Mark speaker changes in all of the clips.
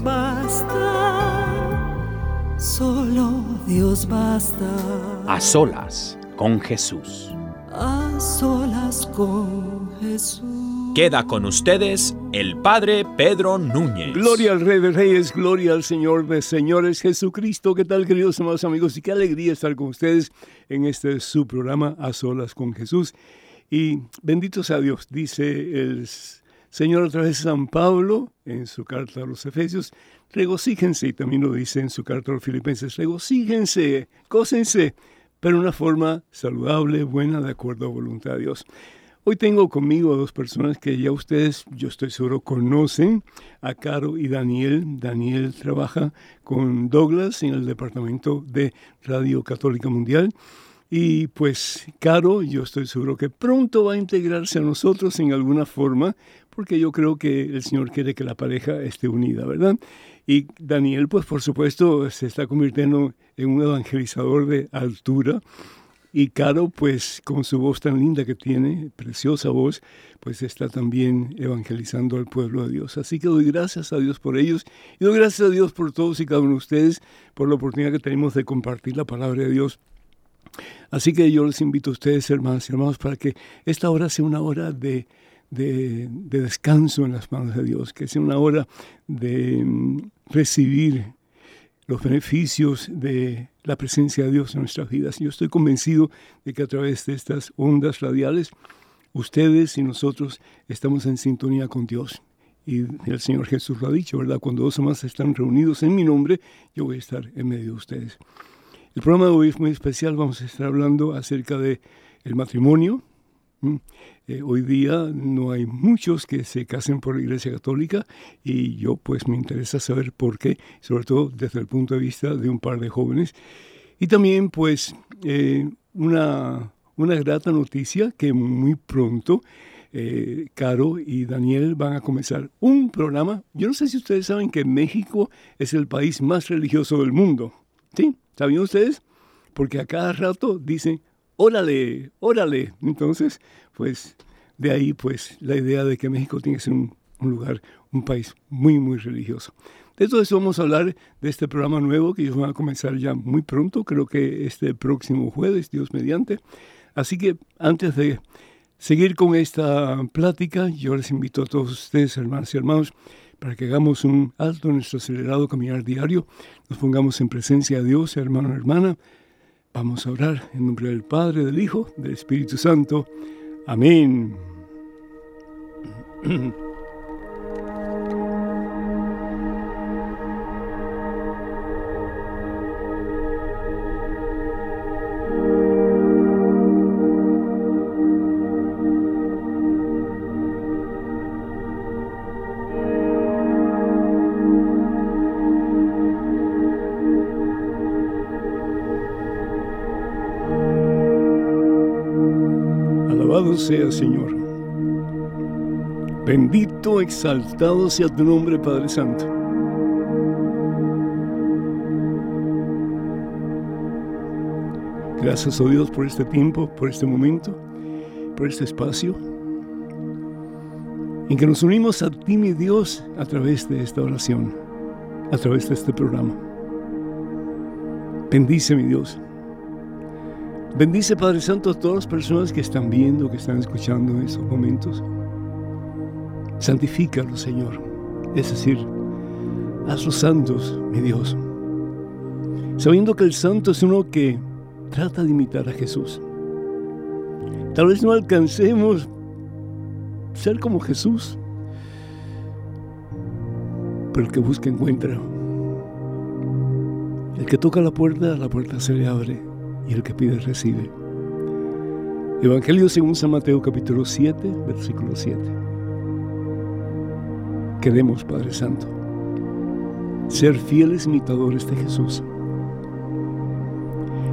Speaker 1: Dios basta, solo Dios basta.
Speaker 2: A solas con Jesús.
Speaker 1: A solas con Jesús.
Speaker 2: Queda con ustedes el Padre Pedro Núñez.
Speaker 3: Gloria al Rey de Reyes, gloria al Señor de Señores Jesucristo. ¿Qué tal, queridos amados amigos? Y qué alegría estar con ustedes en este su programa A Solas con Jesús. Y bendito sea Dios, dice el Señor a través de San Pablo en su carta a los Efesios, regocíjense, y también lo dice en su carta a los Filipenses, regocíjense, cósense, pero de una forma saludable, buena, de acuerdo a voluntad de Dios. Hoy tengo conmigo a dos personas que ya ustedes, yo estoy seguro, conocen, a Caro y Daniel. Daniel trabaja con Douglas en el Departamento de Radio Católica Mundial. Y pues Caro, yo estoy seguro que pronto va a integrarse a nosotros en alguna forma, porque yo creo que el Señor quiere que la pareja esté unida, ¿verdad? Y Daniel, pues por supuesto, se está convirtiendo en un evangelizador de altura. Y Caro, pues con su voz tan linda que tiene, preciosa voz, pues está también evangelizando al pueblo de Dios. Así que doy gracias a Dios por ellos y doy gracias a Dios por todos y cada uno de ustedes, por la oportunidad que tenemos de compartir la palabra de Dios. Así que yo les invito a ustedes, hermanos y hermanos, para que esta hora sea una hora de, de, de descanso en las manos de Dios, que sea una hora de mm, recibir los beneficios de la presencia de Dios en nuestras vidas. Yo estoy convencido de que a través de estas ondas radiales, ustedes y nosotros estamos en sintonía con Dios. Y el Señor Jesús lo ha dicho, ¿verdad? Cuando dos o más están reunidos en mi nombre, yo voy a estar en medio de ustedes. El programa de hoy es muy especial. Vamos a estar hablando acerca de el matrimonio. Eh, hoy día no hay muchos que se casen por la Iglesia Católica y yo pues me interesa saber por qué, sobre todo desde el punto de vista de un par de jóvenes. Y también pues eh, una, una grata noticia que muy pronto eh, Caro y Daniel van a comenzar un programa. Yo no sé si ustedes saben que México es el país más religioso del mundo. ¿Sí? ¿Sabían ustedes? Porque a cada rato dicen, órale, órale. Entonces, pues de ahí pues la idea de que México tiene que ser un, un, lugar, un país muy, muy religioso. De todo eso vamos a hablar de este programa nuevo que ellos van a comenzar ya muy pronto, creo que este próximo jueves, Dios mediante. Así que antes de seguir con esta plática, yo les invito a todos ustedes, hermanos y hermanos, para que hagamos un alto en nuestro acelerado caminar diario, nos pongamos en presencia de Dios, hermano, hermana. Vamos a orar en nombre del Padre, del Hijo, del Espíritu Santo. Amén. sea, Señor. Bendito, exaltado sea tu nombre, Padre Santo. Gracias, oh Dios, por este tiempo, por este momento, por este espacio, en que nos unimos a ti, mi Dios, a través de esta oración, a través de este programa. Bendice, mi Dios. Bendice, Padre Santo, a todas las personas que están viendo, que están escuchando en estos momentos. Santifícalos, Señor. Es decir, hazlos santos, mi Dios. Sabiendo que el santo es uno que trata de imitar a Jesús. Tal vez no alcancemos ser como Jesús, pero el que busca encuentra. El que toca la puerta, la puerta se le abre y el que pide recibe. Evangelio según San Mateo capítulo 7, versículo 7. Queremos, Padre Santo, ser fieles imitadores de Jesús.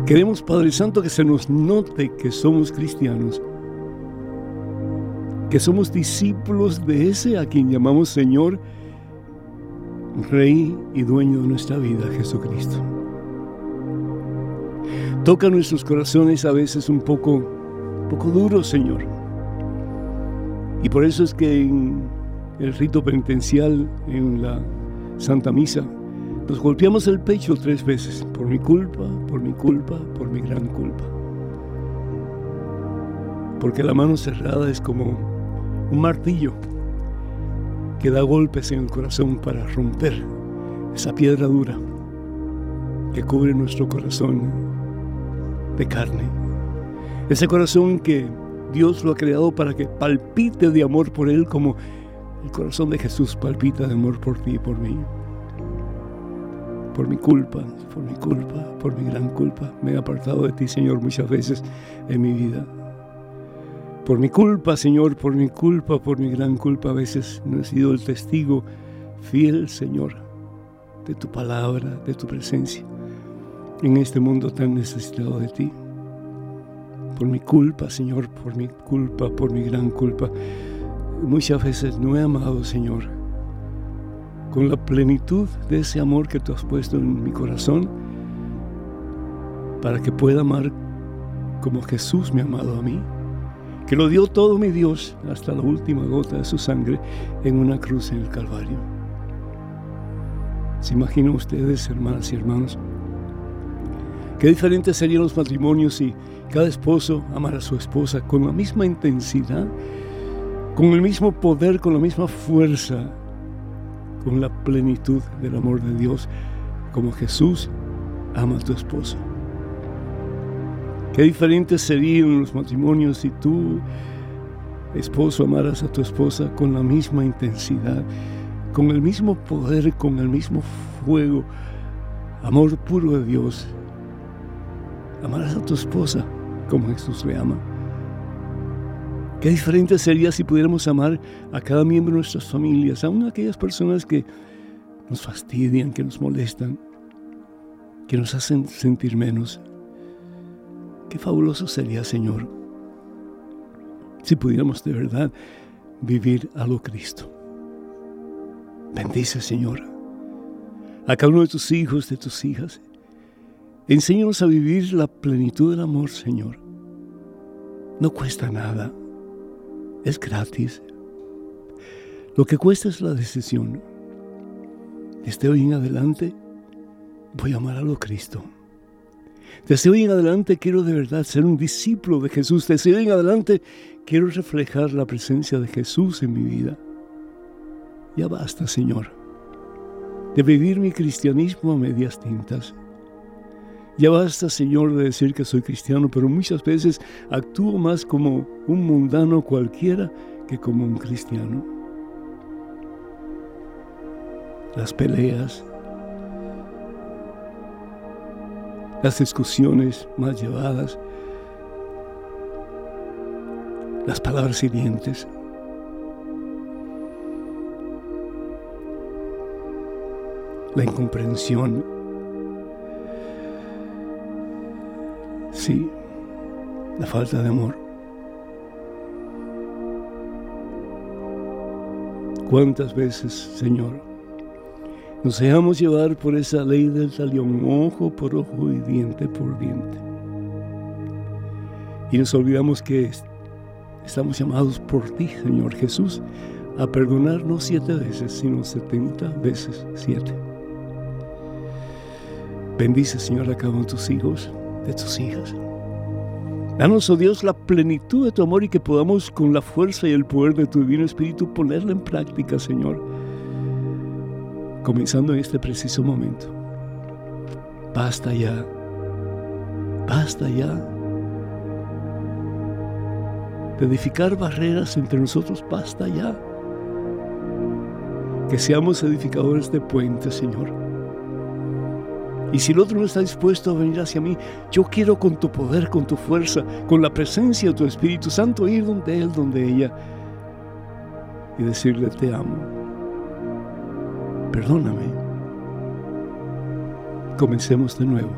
Speaker 3: Queremos, Padre Santo, que se nos note que somos cristianos, que somos discípulos de ese a quien llamamos Señor, Rey y dueño de nuestra vida, Jesucristo. Toca nuestros corazones a veces un poco, un poco duros, Señor. Y por eso es que en el rito penitencial, en la Santa Misa, nos golpeamos el pecho tres veces, por mi culpa, por mi culpa, por mi gran culpa. Porque la mano cerrada es como un martillo que da golpes en el corazón para romper esa piedra dura que cubre nuestro corazón de carne. Ese corazón que Dios lo ha creado para que palpite de amor por Él como el corazón de Jesús palpita de amor por ti y por mí por mi culpa, por mi culpa, por mi gran culpa. Me he apartado de ti, Señor, muchas veces en mi vida. Por mi culpa, Señor, por mi culpa, por mi gran culpa, a veces no he sido el testigo fiel, Señor, de tu palabra, de tu presencia, en este mundo tan necesitado de ti. Por mi culpa, Señor, por mi culpa, por mi gran culpa. Muchas veces no he amado, Señor, con la plenitud de ese amor que tú has puesto en mi corazón, para que pueda amar como Jesús me ha amado a mí, que lo dio todo mi Dios hasta la última gota de su sangre en una cruz en el Calvario. ¿Se imaginan ustedes, hermanas y hermanos? Qué diferentes serían los matrimonios si cada esposo amara a su esposa con la misma intensidad, con el mismo poder, con la misma fuerza con la plenitud del amor de Dios, como Jesús ama a tu esposo. Qué diferentes serían los matrimonios si tú, esposo, amaras a tu esposa con la misma intensidad, con el mismo poder, con el mismo fuego, amor puro de Dios. Amarás a tu esposa como Jesús le ama. Qué diferente sería si pudiéramos amar a cada miembro de nuestras familias, aun aquellas personas que nos fastidian, que nos molestan, que nos hacen sentir menos. Qué fabuloso sería, Señor, si pudiéramos de verdad vivir a lo Cristo. Bendice, Señor, a cada uno de tus hijos, de tus hijas. Enséñanos a vivir la plenitud del amor, Señor. No cuesta nada es gratis. Lo que cuesta es la decisión. Desde hoy en adelante voy a amar a lo Cristo. Desde hoy en adelante quiero de verdad ser un discípulo de Jesús. Desde hoy en adelante quiero reflejar la presencia de Jesús en mi vida. Ya basta, Señor, de vivir mi cristianismo a medias tintas. Ya basta, Señor, de decir que soy cristiano, pero muchas veces actúo más como un mundano cualquiera que como un cristiano. Las peleas, las discusiones más llevadas, las palabras hirientes, la incomprensión, Sí, la falta de amor. ¿Cuántas veces, Señor, nos dejamos llevar por esa ley del talión, ojo por ojo y diente por diente? Y nos olvidamos que estamos llamados por ti, Señor Jesús, a perdonar no siete veces, sino setenta veces siete. Bendice, Señor, a cada uno de tus hijos de tus hijas. Danos, oh Dios, la plenitud de tu amor y que podamos con la fuerza y el poder de tu divino Espíritu ponerla en práctica, Señor. Comenzando en este preciso momento. Basta ya. Basta ya. De edificar barreras entre nosotros, basta ya. Que seamos edificadores de puentes, Señor y si el otro no está dispuesto a venir hacia mí, yo quiero con tu poder, con tu fuerza, con la presencia de tu Espíritu Santo ir donde Él, donde ella, y decirle, te amo. Perdóname. Comencemos de nuevo.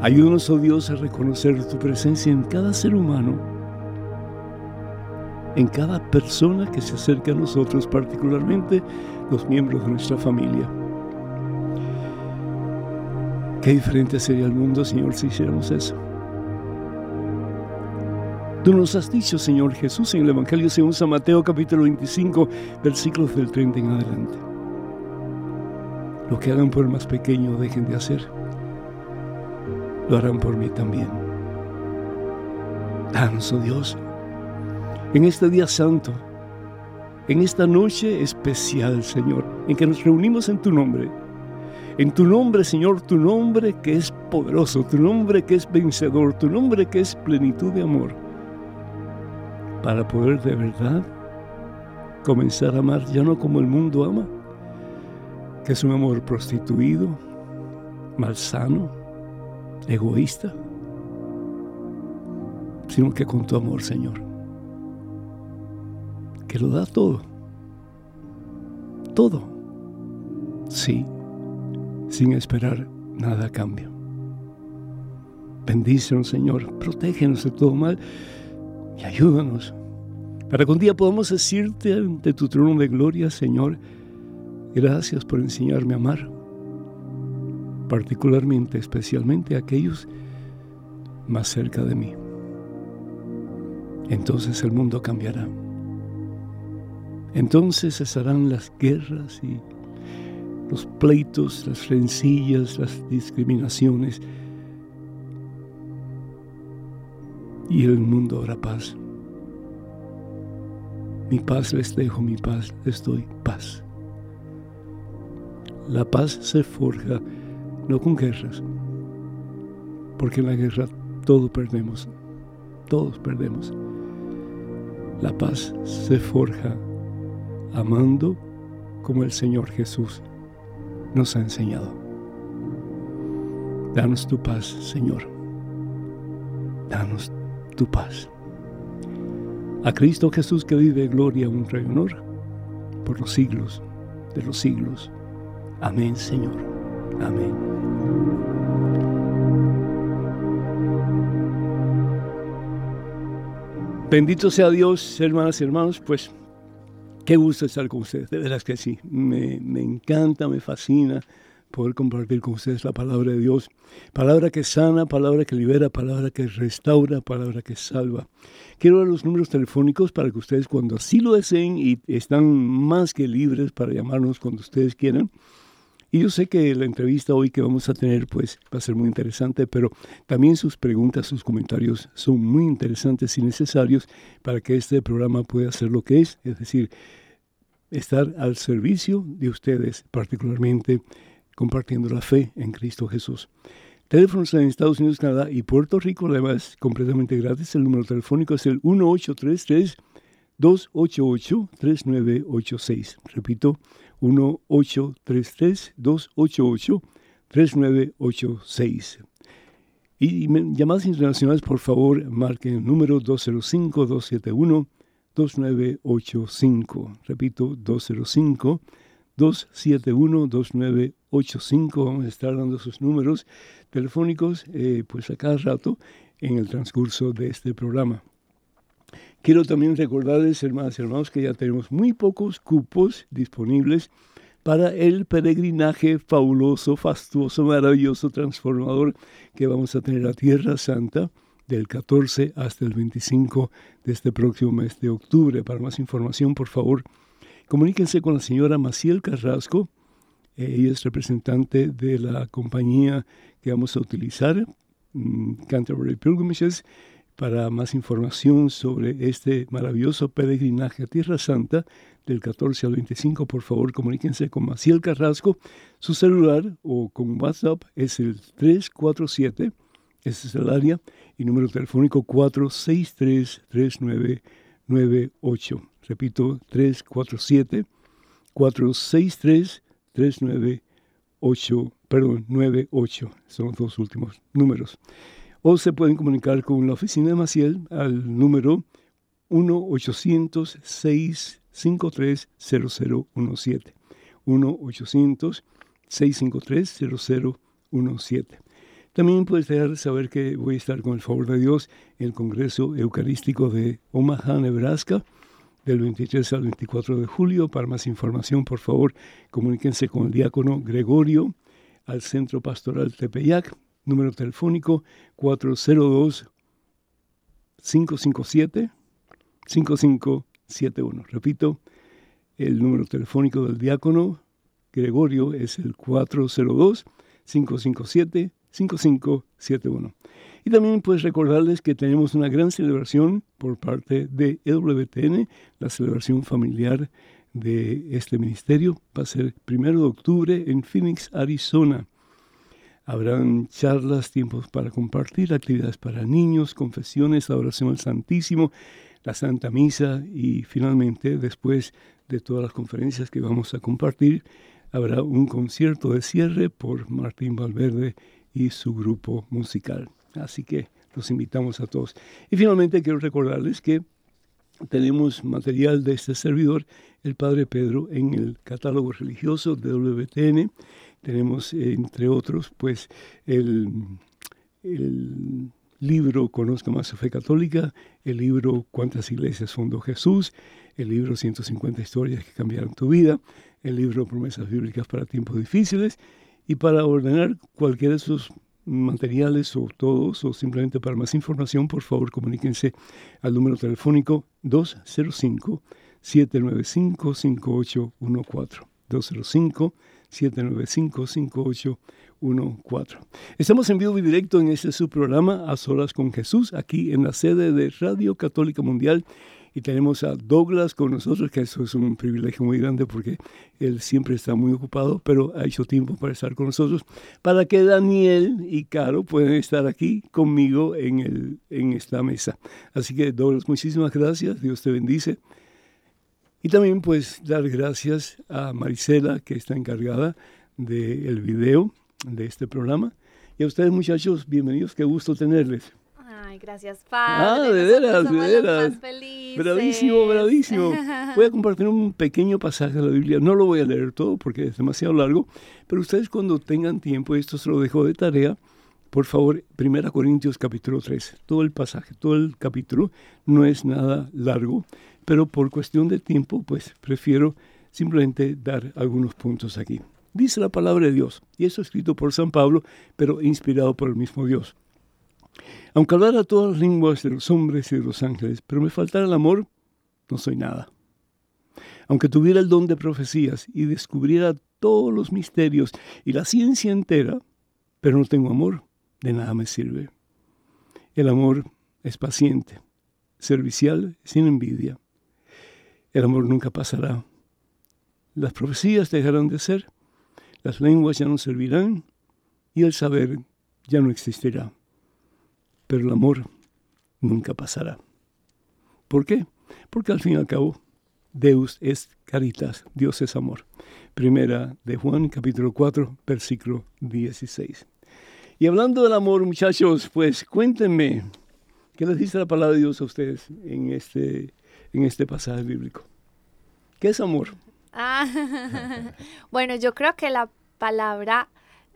Speaker 3: Ayúdanos, oh Dios, a reconocer tu presencia en cada ser humano, en cada persona que se acerca a nosotros, particularmente los miembros de nuestra familia. Qué diferente sería el mundo, Señor, si hiciéramos eso. Tú nos has dicho, Señor Jesús, en el Evangelio según San Mateo capítulo 25, versículos del 30 en adelante. Lo que hagan por el más pequeño, dejen de hacer. Lo harán por mí también. Danos, oh Dios, en este día santo, en esta noche especial, Señor, en que nos reunimos en tu nombre en tu nombre, Señor, tu nombre que es poderoso, tu nombre que es vencedor, tu nombre que es plenitud de amor, para poder de verdad comenzar a amar ya no como el mundo ama, que es un amor prostituido, malsano, egoísta, sino que con tu amor, Señor, que lo da todo, todo, sí sin esperar nada a cambio. Bendícenos, Señor, protégenos de todo mal y ayúdanos para que un día podamos decirte ante tu trono de gloria, Señor, gracias por enseñarme a amar, particularmente, especialmente a aquellos más cerca de mí. Entonces el mundo cambiará. Entonces cesarán las guerras y los pleitos, las rencillas, las discriminaciones. Y el mundo habrá paz. Mi paz les dejo, mi paz les doy, paz. La paz se forja no con guerras, porque en la guerra todos perdemos, todos perdemos. La paz se forja amando como el Señor Jesús nos ha enseñado. Danos tu paz, Señor. Danos tu paz. A Cristo Jesús que vive gloria, honra y honor por los siglos de los siglos. Amén, Señor. Amén. Bendito sea Dios, hermanas y hermanos, pues Qué gusto estar con ustedes, de veras que sí. Me, me, encanta, me fascina poder compartir con ustedes la palabra de Dios. Palabra que sana, palabra que libera, palabra que restaura, palabra que salva. Quiero dar los números telefónicos para que ustedes cuando así lo deseen y están más que libres para llamarnos cuando ustedes quieran. Y yo sé que la entrevista hoy que vamos a tener pues va a ser muy interesante, pero también sus preguntas, sus comentarios son muy interesantes y necesarios para que este programa pueda ser lo que es, es decir, estar al servicio de ustedes, particularmente compartiendo la fe en Cristo Jesús. Teléfonos en Estados Unidos, Canadá y Puerto Rico, además completamente gratis. El número telefónico es el 1833 288 3986. Repito, 1-833-288-3986. Y llamadas internacionales, por favor, marquen el número 205-271-2985. Repito, 205-271-2985. Vamos a estar dando sus números telefónicos eh, pues a cada rato en el transcurso de este programa. Quiero también recordarles, hermanas y hermanos, que ya tenemos muy pocos cupos disponibles para el peregrinaje fabuloso, fastuoso, maravilloso, transformador que vamos a tener a Tierra Santa del 14 hasta el 25 de este próximo mes de octubre. Para más información, por favor, comuníquense con la señora Maciel Carrasco. Ella es representante de la compañía que vamos a utilizar mm, Canterbury Pilgrimages. Para más información sobre este maravilloso peregrinaje a Tierra Santa, del 14 al 25, por favor comuníquense con Maciel Carrasco. Su celular o con WhatsApp es el 347, ese es el área, y número telefónico 463-3998. Repito, 347-463-3998, perdón, 98, son los dos últimos números. O se pueden comunicar con la oficina de Maciel al número 1-800-653-0017. 1-800-653-0017. También puedes dejar saber que voy a estar con el favor de Dios en el Congreso Eucarístico de Omaha, Nebraska, del 23 al 24 de julio. Para más información, por favor, comuníquense con el diácono Gregorio al Centro Pastoral Tepeyac, número telefónico 402 557 5571. Repito, el número telefónico del diácono Gregorio es el 402 557 5571. Y también pues recordarles que tenemos una gran celebración por parte de EWTN, la celebración familiar de este ministerio. Va a ser primero de octubre en Phoenix, Arizona. Habrán charlas, tiempos para compartir, actividades para niños, confesiones, adoración al Santísimo, la Santa Misa y finalmente, después de todas las conferencias que vamos a compartir, habrá un concierto de cierre por Martín Valverde y su grupo musical. Así que los invitamos a todos. Y finalmente quiero recordarles que tenemos material de este servidor, el Padre Pedro, en el catálogo religioso de WTN. Tenemos, entre otros, pues el, el libro Conozca más su fe católica, el libro Cuántas iglesias fundó Jesús, el libro 150 historias que cambiaron tu vida, el libro Promesas bíblicas para tiempos difíciles y para ordenar cualquiera de esos materiales o todos o simplemente para más información, por favor comuníquense al número telefónico 205 795 5814. 205 795 5814. Estamos en vivo y directo en este subprograma A Solas con Jesús, aquí en la sede de Radio Católica Mundial y tenemos a Douglas con nosotros, que eso es un privilegio muy grande porque él siempre está muy ocupado, pero ha hecho tiempo para estar con nosotros, para que Daniel y Caro puedan estar aquí conmigo en, el, en esta mesa. Así que Douglas, muchísimas gracias, Dios te bendice. Y también pues dar gracias a Marisela, que está encargada del video de este programa. Y a ustedes muchachos, bienvenidos, qué gusto tenerles
Speaker 4: gracias, Padre.
Speaker 3: Ah, de veras, de veras. Bravísimo, bravísimo. Voy a compartir un pequeño pasaje de la Biblia. No lo voy a leer todo porque es demasiado largo, pero ustedes cuando tengan tiempo, esto se lo dejo de tarea, por favor, 1 Corintios capítulo 3. Todo el pasaje, todo el capítulo no es nada largo, pero por cuestión de tiempo, pues prefiero simplemente dar algunos puntos aquí. Dice la palabra de Dios, y eso escrito por San Pablo, pero inspirado por el mismo Dios. Aunque hablara todas las lenguas de los hombres y de los ángeles, pero me faltara el amor, no soy nada. Aunque tuviera el don de profecías y descubriera todos los misterios y la ciencia entera, pero no tengo amor, de nada me sirve. El amor es paciente, servicial, sin envidia. El amor nunca pasará. Las profecías dejarán de ser, las lenguas ya no servirán y el saber ya no existirá pero el amor nunca pasará. ¿Por qué? Porque al fin y al cabo, Deus es caritas, Dios es amor. Primera de Juan, capítulo 4, versículo 16. Y hablando del amor, muchachos, pues cuéntenme, ¿qué les dice la palabra de Dios a ustedes en este, en este pasaje bíblico? ¿Qué es amor?
Speaker 4: Ah, bueno, yo creo que la palabra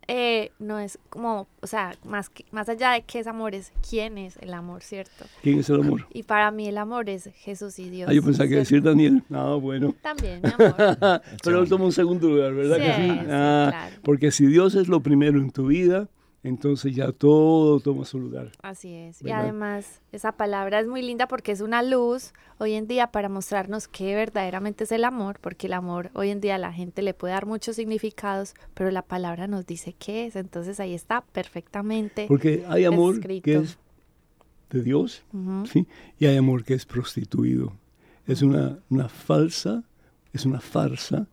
Speaker 4: eh, no es como, o sea, más, más allá de qué es amor, es quién es el amor, ¿cierto?
Speaker 3: ¿Quién es el amor?
Speaker 4: Y para mí el amor es Jesús y Dios.
Speaker 3: Ah, yo pensaba que decir Daniel. No, bueno.
Speaker 4: También, mi amor.
Speaker 3: Pero toma un segundo lugar, ¿verdad que sí? Ah, porque si Dios es lo primero en tu vida, entonces ya todo toma su lugar.
Speaker 4: Así es. Y además, esa palabra es muy linda porque es una luz hoy en día para mostrarnos qué verdaderamente es el amor, porque el amor hoy en día a la gente le puede dar muchos significados, pero la palabra nos dice qué es. Entonces ahí está perfectamente.
Speaker 3: Porque hay amor
Speaker 4: escrito.
Speaker 3: que es de Dios. Y hay amor que es prostituido. Es una, una falsa, es una farsa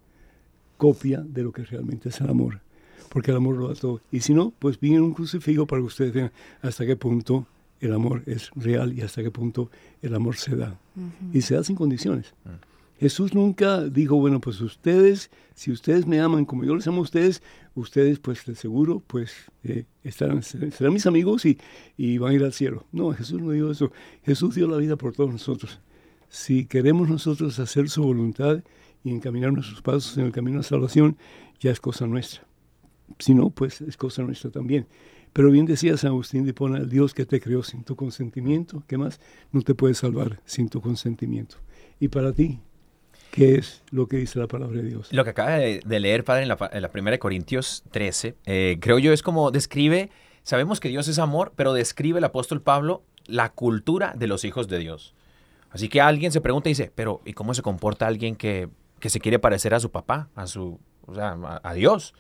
Speaker 3: copia de lo que realmente es el amor. Porque el amor lo da todo. Y si no, pues viene un crucifijo para que ustedes vean hasta qué punto el amor es real y hasta qué punto el amor se da. Y se da sin condiciones. Jesús nunca dijo, bueno, pues ustedes, si ustedes me aman como yo les amo a ustedes, ustedes pues de seguro pues eh, estarán, serán mis amigos y, y van a ir al cielo. No, Jesús no dijo eso. Jesús dio la vida por todos nosotros. Si queremos nosotros hacer su voluntad y encaminar nuestros pasos en el camino de salvación, ya es cosa nuestra. Si no, pues es cosa nuestra también. Pero bien decía San Agustín de Hipona, el Dios que te creó sin tu consentimiento, ¿qué más? No te puede salvar sin tu consentimiento. Y para ti, ¿qué es lo que dice la palabra de Dios?
Speaker 5: Lo que acaba de, leer, padre, en la, en primera de Corintios 13, eh, creo yo es como describe, sabemos que Dios es amor, pero describe el apóstol Pablo la cultura de los hijos de Dios. Así que alguien se pregunta y dice, pero ¿y cómo se comporta alguien que, que se quiere parecer a su papá, a su, o sea, a Dios?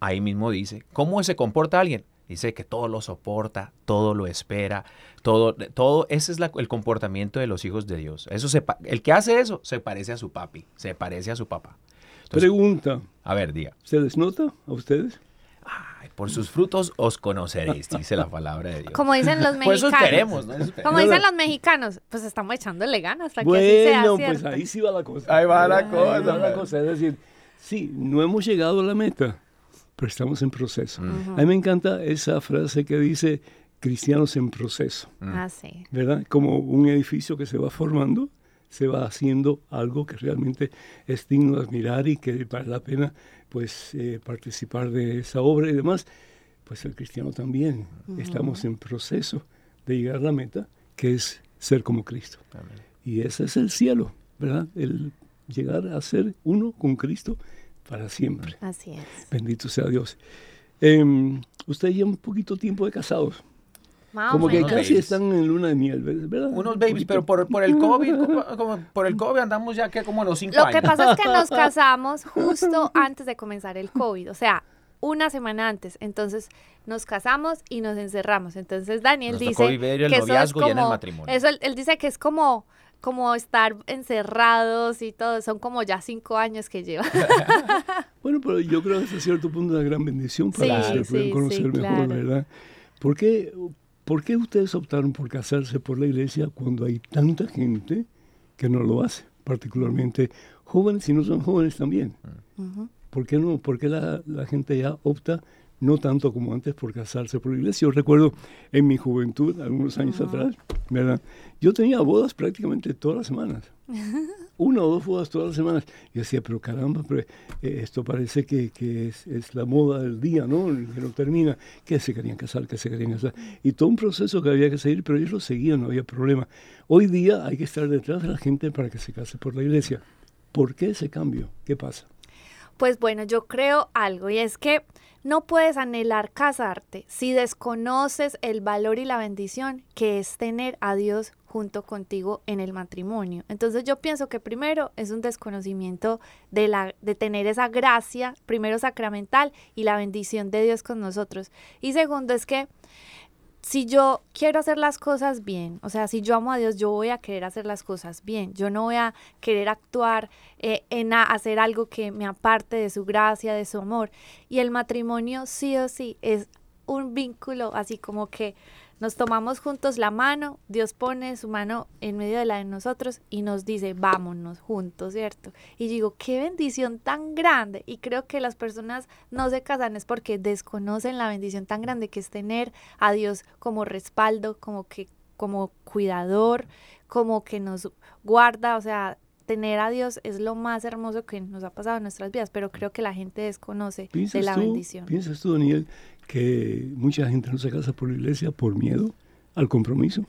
Speaker 5: Ahí mismo dice, ¿cómo se comporta alguien? Dice que todo lo soporta, todo lo espera, todo, todo ese es la- el comportamiento de los hijos de Dios. Eso se, pa- el que hace eso se parece a su papi, se parece a su papá. Entonces,
Speaker 3: Pregunta,
Speaker 5: a ver, diga.
Speaker 3: ¿se les nota a ustedes?
Speaker 5: Ay, por sus frutos os conoceréis, dice la palabra de Dios.
Speaker 4: Como dicen los
Speaker 5: Por eso
Speaker 4: mexicanos.
Speaker 5: queremos, ¿no? Eso
Speaker 4: Como
Speaker 3: No,
Speaker 4: dicen
Speaker 3: no.
Speaker 4: los mexicanos, pues estamos echándole ganas para que así sea
Speaker 3: Bueno,
Speaker 4: cierto.
Speaker 3: pues ahí sí va la cosa.
Speaker 5: Ahí va la
Speaker 3: Ahí
Speaker 5: cosa,
Speaker 3: va la cosa. Es decir, sí, no hemos llegado a la meta, pero estamos en proceso.
Speaker 5: Mm.
Speaker 3: A mí me encanta esa frase que dice cristianos en proceso,
Speaker 4: Ah, sí.
Speaker 3: ¿verdad? Como un edificio que se va formando, se va haciendo algo que realmente es digno de admirar y que vale la pena pues eh, participar de esa obra y demás. Pues el cristiano también. Estamos en proceso de llegar a la meta, que es ser como Cristo.
Speaker 5: Amén.
Speaker 3: Y ese es el cielo, ¿verdad? El llegar a ser uno con Cristo para siempre.
Speaker 4: Así es.
Speaker 3: Bendito sea Dios. Em, usted lleva un poquito tiempo de casados.
Speaker 4: Más
Speaker 3: Como que casi
Speaker 5: babies.
Speaker 3: están en luna de miel, ¿verdad?
Speaker 5: Unos
Speaker 3: Un
Speaker 5: babies, pero por, por el COVID, como, como por el COVID andamos ya que como a los cinco
Speaker 4: Lo
Speaker 5: años.
Speaker 4: que pasa es que nos casamos justo antes de comenzar el COVID, o sea, una semana antes. Entonces nos casamos y nos encerramos. Entonces Daniel
Speaker 5: Nos
Speaker 4: dice
Speaker 5: tocó vivir el
Speaker 4: que eso es
Speaker 5: y en el
Speaker 4: como,
Speaker 5: matrimonio.
Speaker 4: eso él, él dice que es como como estar encerrados y todo, son como ya cinco años que lleva.
Speaker 3: Bueno, pero yo creo que hasta cierto punto es una gran bendición para
Speaker 4: Sí,
Speaker 3: ustedes
Speaker 4: sí,
Speaker 3: conocer mejor,
Speaker 4: claro.
Speaker 3: ¿verdad? ¿Por qué, ¿Por qué ustedes optaron por casarse por la iglesia cuando hay tanta gente que no lo hace? Particularmente jóvenes y no son jóvenes también. ¿Por qué no? ¿Por qué la, la gente ya opta no tanto como antes por casarse por la iglesia? Yo recuerdo en mi juventud, algunos años atrás, ¿verdad? Yo tenía bodas prácticamente todas las semanas. Una o dos bodas todas las semanas. Y decía, pero caramba, pero, eh, esto parece que, que es, es la moda del día, ¿no? Que no termina. Que se querían casar, que se querían casar. Y todo un proceso que había que seguir, pero ellos lo seguían, no había problema. Hoy día hay que estar detrás de la gente para que se case por la iglesia. ¿Por qué ese cambio? ¿Qué pasa?
Speaker 4: Pues bueno, yo creo algo y es que no puedes anhelar casarte si desconoces el valor y la bendición que es tener a Dios junto contigo en el matrimonio. Entonces yo pienso que primero es un desconocimiento de, la, de tener esa gracia, primero sacramental y la bendición de Dios con nosotros. Y segundo es que si yo quiero hacer las cosas bien, o sea, si yo amo a Dios, yo voy a querer hacer las cosas bien. Yo no voy a querer actuar eh, en a- hacer algo que me aparte de su gracia, de su amor. Y el matrimonio sí o sí es un vínculo así como que nos tomamos juntos la mano, Dios pone su mano en medio de la de nosotros y nos dice, vámonos juntos, ¿cierto? Y digo, qué bendición tan grande. Y creo que las personas no se casan es porque desconocen la bendición tan grande que es tener a Dios como respaldo, como que como cuidador, como que nos guarda, o sea, tener a Dios es lo más hermoso que nos ha pasado en nuestras vidas, pero creo que la gente desconoce de
Speaker 3: ¿Piensas
Speaker 4: la
Speaker 3: tú,
Speaker 4: bendición.
Speaker 3: ¿Piensas tú, Daniel, que mucha gente no se casa por la iglesia por miedo al compromiso?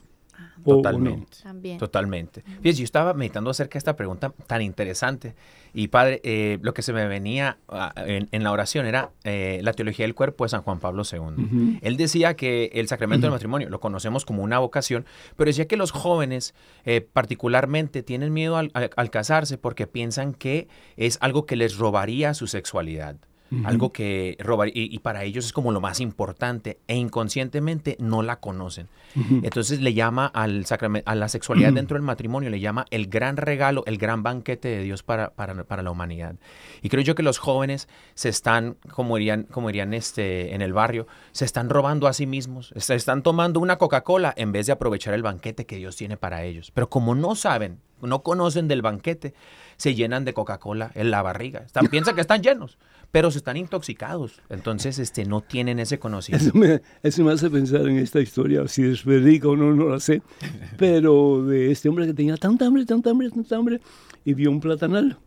Speaker 3: o- o no.
Speaker 5: Totalmente.
Speaker 4: También.
Speaker 5: Totalmente. Fíjese, yo estaba meditando acerca de esta pregunta tan interesante. Y padre, eh, lo que se me venía ah, en, en la oración era eh, la teología del cuerpo de San Juan Pablo II. Él decía que el sacramento del matrimonio lo conocemos como una vocación, pero decía que los jóvenes eh, particularmente tienen miedo al, al- al casarse porque piensan que es algo que les robaría su sexualidad. Algo que robar y, y para ellos es como lo más importante e inconscientemente no la conocen. Entonces le llama al sacramen- a la sexualidad dentro del matrimonio, le llama el gran regalo, el gran banquete de Dios para, para, para la humanidad. Y creo yo que los jóvenes se están, como dirían, como dirían este, en el barrio, se están robando a sí mismos, se están tomando una Coca-Cola en vez de aprovechar el banquete que Dios tiene para ellos. Pero como no saben, no conocen del banquete, se llenan de Coca-Cola en la barriga. Están, piensan que están llenos, pero se están intoxicados. Entonces este, no tienen ese conocimiento.
Speaker 3: Eso me, eso me hace pensar en esta historia, si es verídica o no, no la sé, pero de este hombre que tenía tanta hambre, tanta hambre, tanta hambre, y vio un platanal.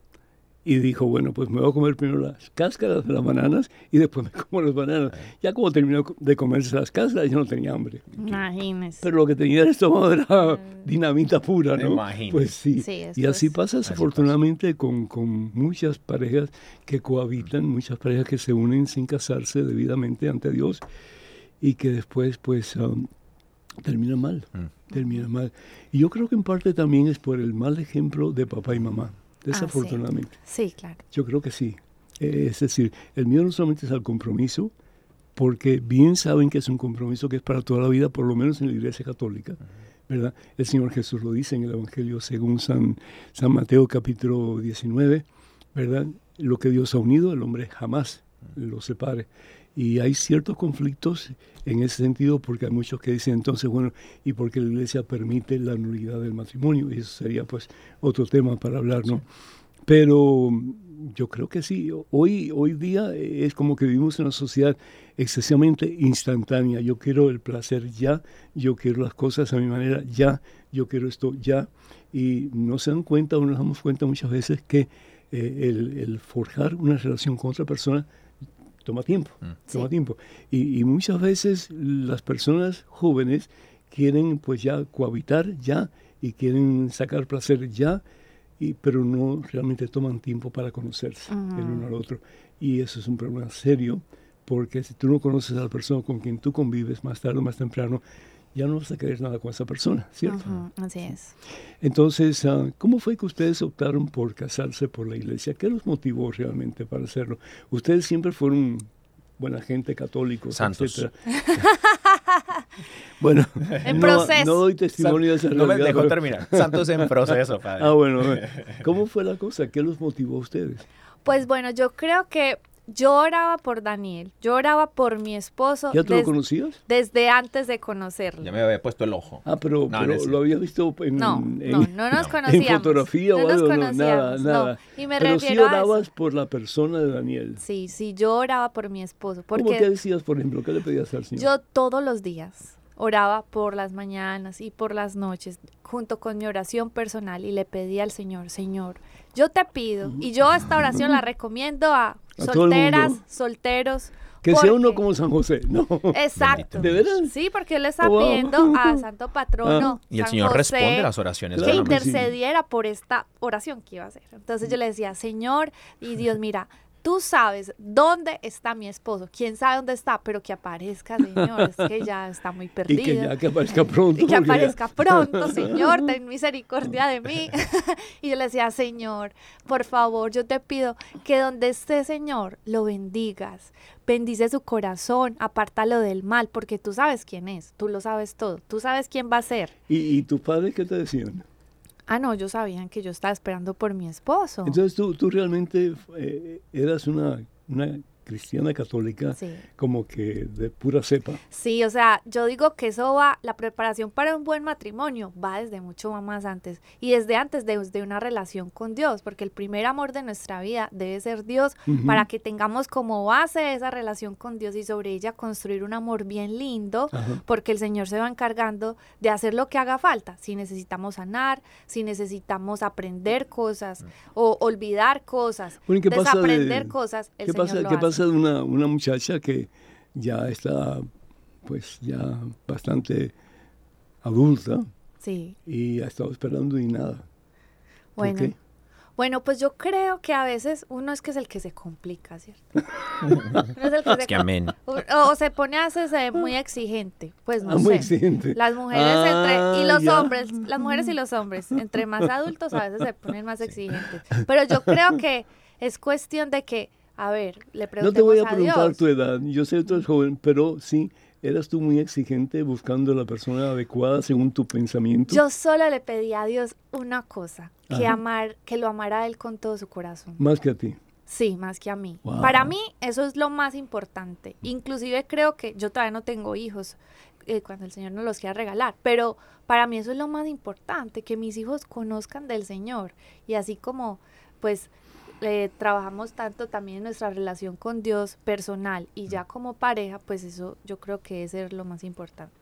Speaker 3: Y dijo, bueno, pues me voy a comer primero las cáscaras de las bananas y después me como las bananas. Ya como terminó de comerse las cáscaras, ya no tenía hambre.
Speaker 4: Imagínese.
Speaker 3: Pero lo que tenía en el estómago era dinamita pura, ¿no?
Speaker 5: Imagínese.
Speaker 3: Pues sí. Y así
Speaker 4: es-
Speaker 3: pasa desafortunadamente con, con muchas parejas que cohabitan, muchas parejas que se unen sin casarse debidamente ante Dios y que después pues um, terminan mal,
Speaker 5: Mm.
Speaker 3: terminan mal. Y yo creo que en parte también es por el mal ejemplo de papá y mamá,
Speaker 4: sí.
Speaker 3: desafortunadamente.
Speaker 4: Sí, claro.
Speaker 3: Yo creo que sí. Es decir, el miedo no solamente es al compromiso, porque bien saben que es un compromiso que es para toda la vida, por lo menos en la Iglesia Católica, ¿verdad? El Señor Jesús lo dice en el Evangelio según San, San Mateo capítulo 19, ¿verdad? Lo que Dios ha unido, el hombre jamás lo separe. Y hay ciertos conflictos en ese sentido porque hay muchos que dicen entonces, bueno, ¿y por qué la Iglesia permite la nulidad del matrimonio? Y eso sería pues otro tema para hablar, ¿no? Pero mm, yo creo que sí. Hoy, hoy día es como que vivimos en una sociedad excesivamente instantánea. Yo quiero el placer ya, yo quiero las cosas a mi manera ya, yo quiero esto ya. Y no se dan cuenta o no nos damos cuenta muchas veces que eh, el, el forjar una relación con otra persona toma tiempo, toma
Speaker 4: Sí.
Speaker 3: tiempo. Y, y muchas veces las personas jóvenes quieren pues ya cohabitar ya y quieren sacar placer ya, y, pero no realmente toman tiempo para conocerse el uno al otro. Y eso es un problema serio, porque si tú no conoces a la persona con quien tú convives más tarde o más temprano, ya no vas a querer nada con esa persona, ¿cierto?
Speaker 4: Así es.
Speaker 3: Entonces, ah, ¿cómo fue que ustedes optaron por casarse por la iglesia? ¿Qué los motivó realmente para hacerlo? Ustedes siempre fueron buena gente, católicos,
Speaker 5: Santos.
Speaker 3: etcétera. bueno,
Speaker 4: En
Speaker 3: no,
Speaker 4: proceso.
Speaker 3: no doy testimonio de esa
Speaker 5: No me dejó
Speaker 3: pero-
Speaker 5: terminar. Santos en proceso, padre.
Speaker 3: Ah, bueno, bueno. ¿cómo fue la cosa? ¿Qué los motivó a ustedes?
Speaker 4: Pues bueno, yo creo que yo oraba por Daniel, yo oraba por mi esposo
Speaker 3: ¿Ya tú lo conocías?
Speaker 4: desde antes de conocerlo.
Speaker 5: Ya me había puesto el ojo.
Speaker 3: Ah, pero,
Speaker 5: No,
Speaker 3: pero
Speaker 5: no es-
Speaker 3: lo había visto en,
Speaker 4: No,
Speaker 3: en-
Speaker 4: no, no nos
Speaker 5: no.
Speaker 4: conocíamos.
Speaker 3: en fotografía
Speaker 4: no
Speaker 3: o
Speaker 4: nos
Speaker 3: algo, no, nada, nada.
Speaker 4: Y me
Speaker 3: pero sí
Speaker 4: a
Speaker 3: orabas
Speaker 4: eso.
Speaker 3: por la persona de Daniel.
Speaker 4: Sí, sí, yo oraba por mi esposo,
Speaker 3: ¿Cómo
Speaker 4: porque
Speaker 3: que decías, por ejemplo? ¿Qué le pedías al Señor?
Speaker 4: yo todos los días oraba por las mañanas y por las noches, junto con mi oración personal, y le pedí al Señor, Señor, yo te pido, y yo esta oración la recomiendo a
Speaker 3: A
Speaker 4: solteras, solteros.
Speaker 3: que sea uno como San José, no.
Speaker 4: Exacto.
Speaker 3: ¿De veras?
Speaker 4: Sí, porque él está
Speaker 3: Wow.
Speaker 4: pidiendo a Santo Patrono.
Speaker 5: Y el
Speaker 4: San
Speaker 5: Señor
Speaker 4: José,
Speaker 5: responde las oraciones.
Speaker 4: Que intercediera por esta oración que iba a hacer. Entonces yo le decía, Señor, y Dios, mira, tú sabes dónde está mi esposo. Quién sabe dónde está, pero que aparezca, Señor. Es que ya está muy
Speaker 3: Y
Speaker 4: perdido.
Speaker 3: que ya que aparezca pronto.
Speaker 4: Y que
Speaker 3: ya-
Speaker 4: aparezca pronto, Señor, ten misericordia de mí. y yo le decía, Señor, por favor, yo te pido que donde esté, Señor, lo bendigas. Bendice su corazón, apártalo del mal, porque tú sabes quién es, tú lo sabes todo, tú sabes quién va a ser.
Speaker 3: ¿Y, y tus padres qué te decían?
Speaker 4: Ah, no, ellos sabían que yo estaba esperando por mi esposo.
Speaker 3: Entonces tú, tú realmente eh, eras una, una cristiana católica
Speaker 4: Sí.
Speaker 3: como que de pura cepa.
Speaker 4: Sí, o sea, yo digo que eso va, la preparación para un buen matrimonio va desde mucho más antes y desde antes de, de una relación con Dios, porque el primer amor de nuestra vida debe ser Dios para que tengamos como base esa relación con Dios y sobre ella construir un amor bien lindo,
Speaker 3: Ajá.
Speaker 4: porque el Señor se va encargando de hacer lo que haga falta, si necesitamos sanar, si necesitamos aprender cosas o olvidar cosas,
Speaker 3: Bueno, ¿y qué pasa de-
Speaker 4: desaprender cosas, el
Speaker 3: ¿Qué
Speaker 4: Señor
Speaker 3: pasa,
Speaker 4: lo
Speaker 3: qué
Speaker 4: hace.
Speaker 3: Pasa de una, una muchacha que ya está, pues ya bastante adulta
Speaker 4: Sí.
Speaker 3: Y ha estado esperando y nada. ¿Por
Speaker 4: Bueno.
Speaker 3: qué?
Speaker 4: Bueno, pues yo creo que a veces uno es que es el que se complica, ¿cierto? Uno es el que
Speaker 5: Es
Speaker 4: se
Speaker 5: que amén.
Speaker 4: O, o se pone a hacerse muy exigente, pues no
Speaker 3: Ah, muy
Speaker 4: sé.
Speaker 3: exigente.
Speaker 4: Las mujeres
Speaker 3: Ah,
Speaker 4: entre y los
Speaker 3: ya.
Speaker 4: hombres, las mujeres y los hombres, entre más adultos a veces se ponen más exigentes. Pero yo creo que es cuestión de que, a ver, le
Speaker 3: No
Speaker 4: preguntemos
Speaker 3: te voy a
Speaker 4: a
Speaker 3: preguntar
Speaker 4: Dios.
Speaker 3: tu edad. Yo sé que tú eres joven, pero sí, eras tú muy exigente buscando la persona adecuada según tu pensamiento.
Speaker 4: Yo solo le pedí a Dios una cosa, que
Speaker 3: Ajá.
Speaker 4: amar, que lo amara a él con todo su corazón.
Speaker 3: Más que a ti.
Speaker 4: Sí, más que a mí.
Speaker 3: Wow.
Speaker 4: Para mí eso es lo más importante. Inclusive creo que yo todavía no tengo hijos eh, cuando el Señor nos los quiera regalar, pero para mí eso es lo más importante, que mis hijos conozcan del Señor. Y así como pues eh, trabajamos tanto también en nuestra relación con Dios personal y ya como pareja, pues eso yo creo que es lo más importante.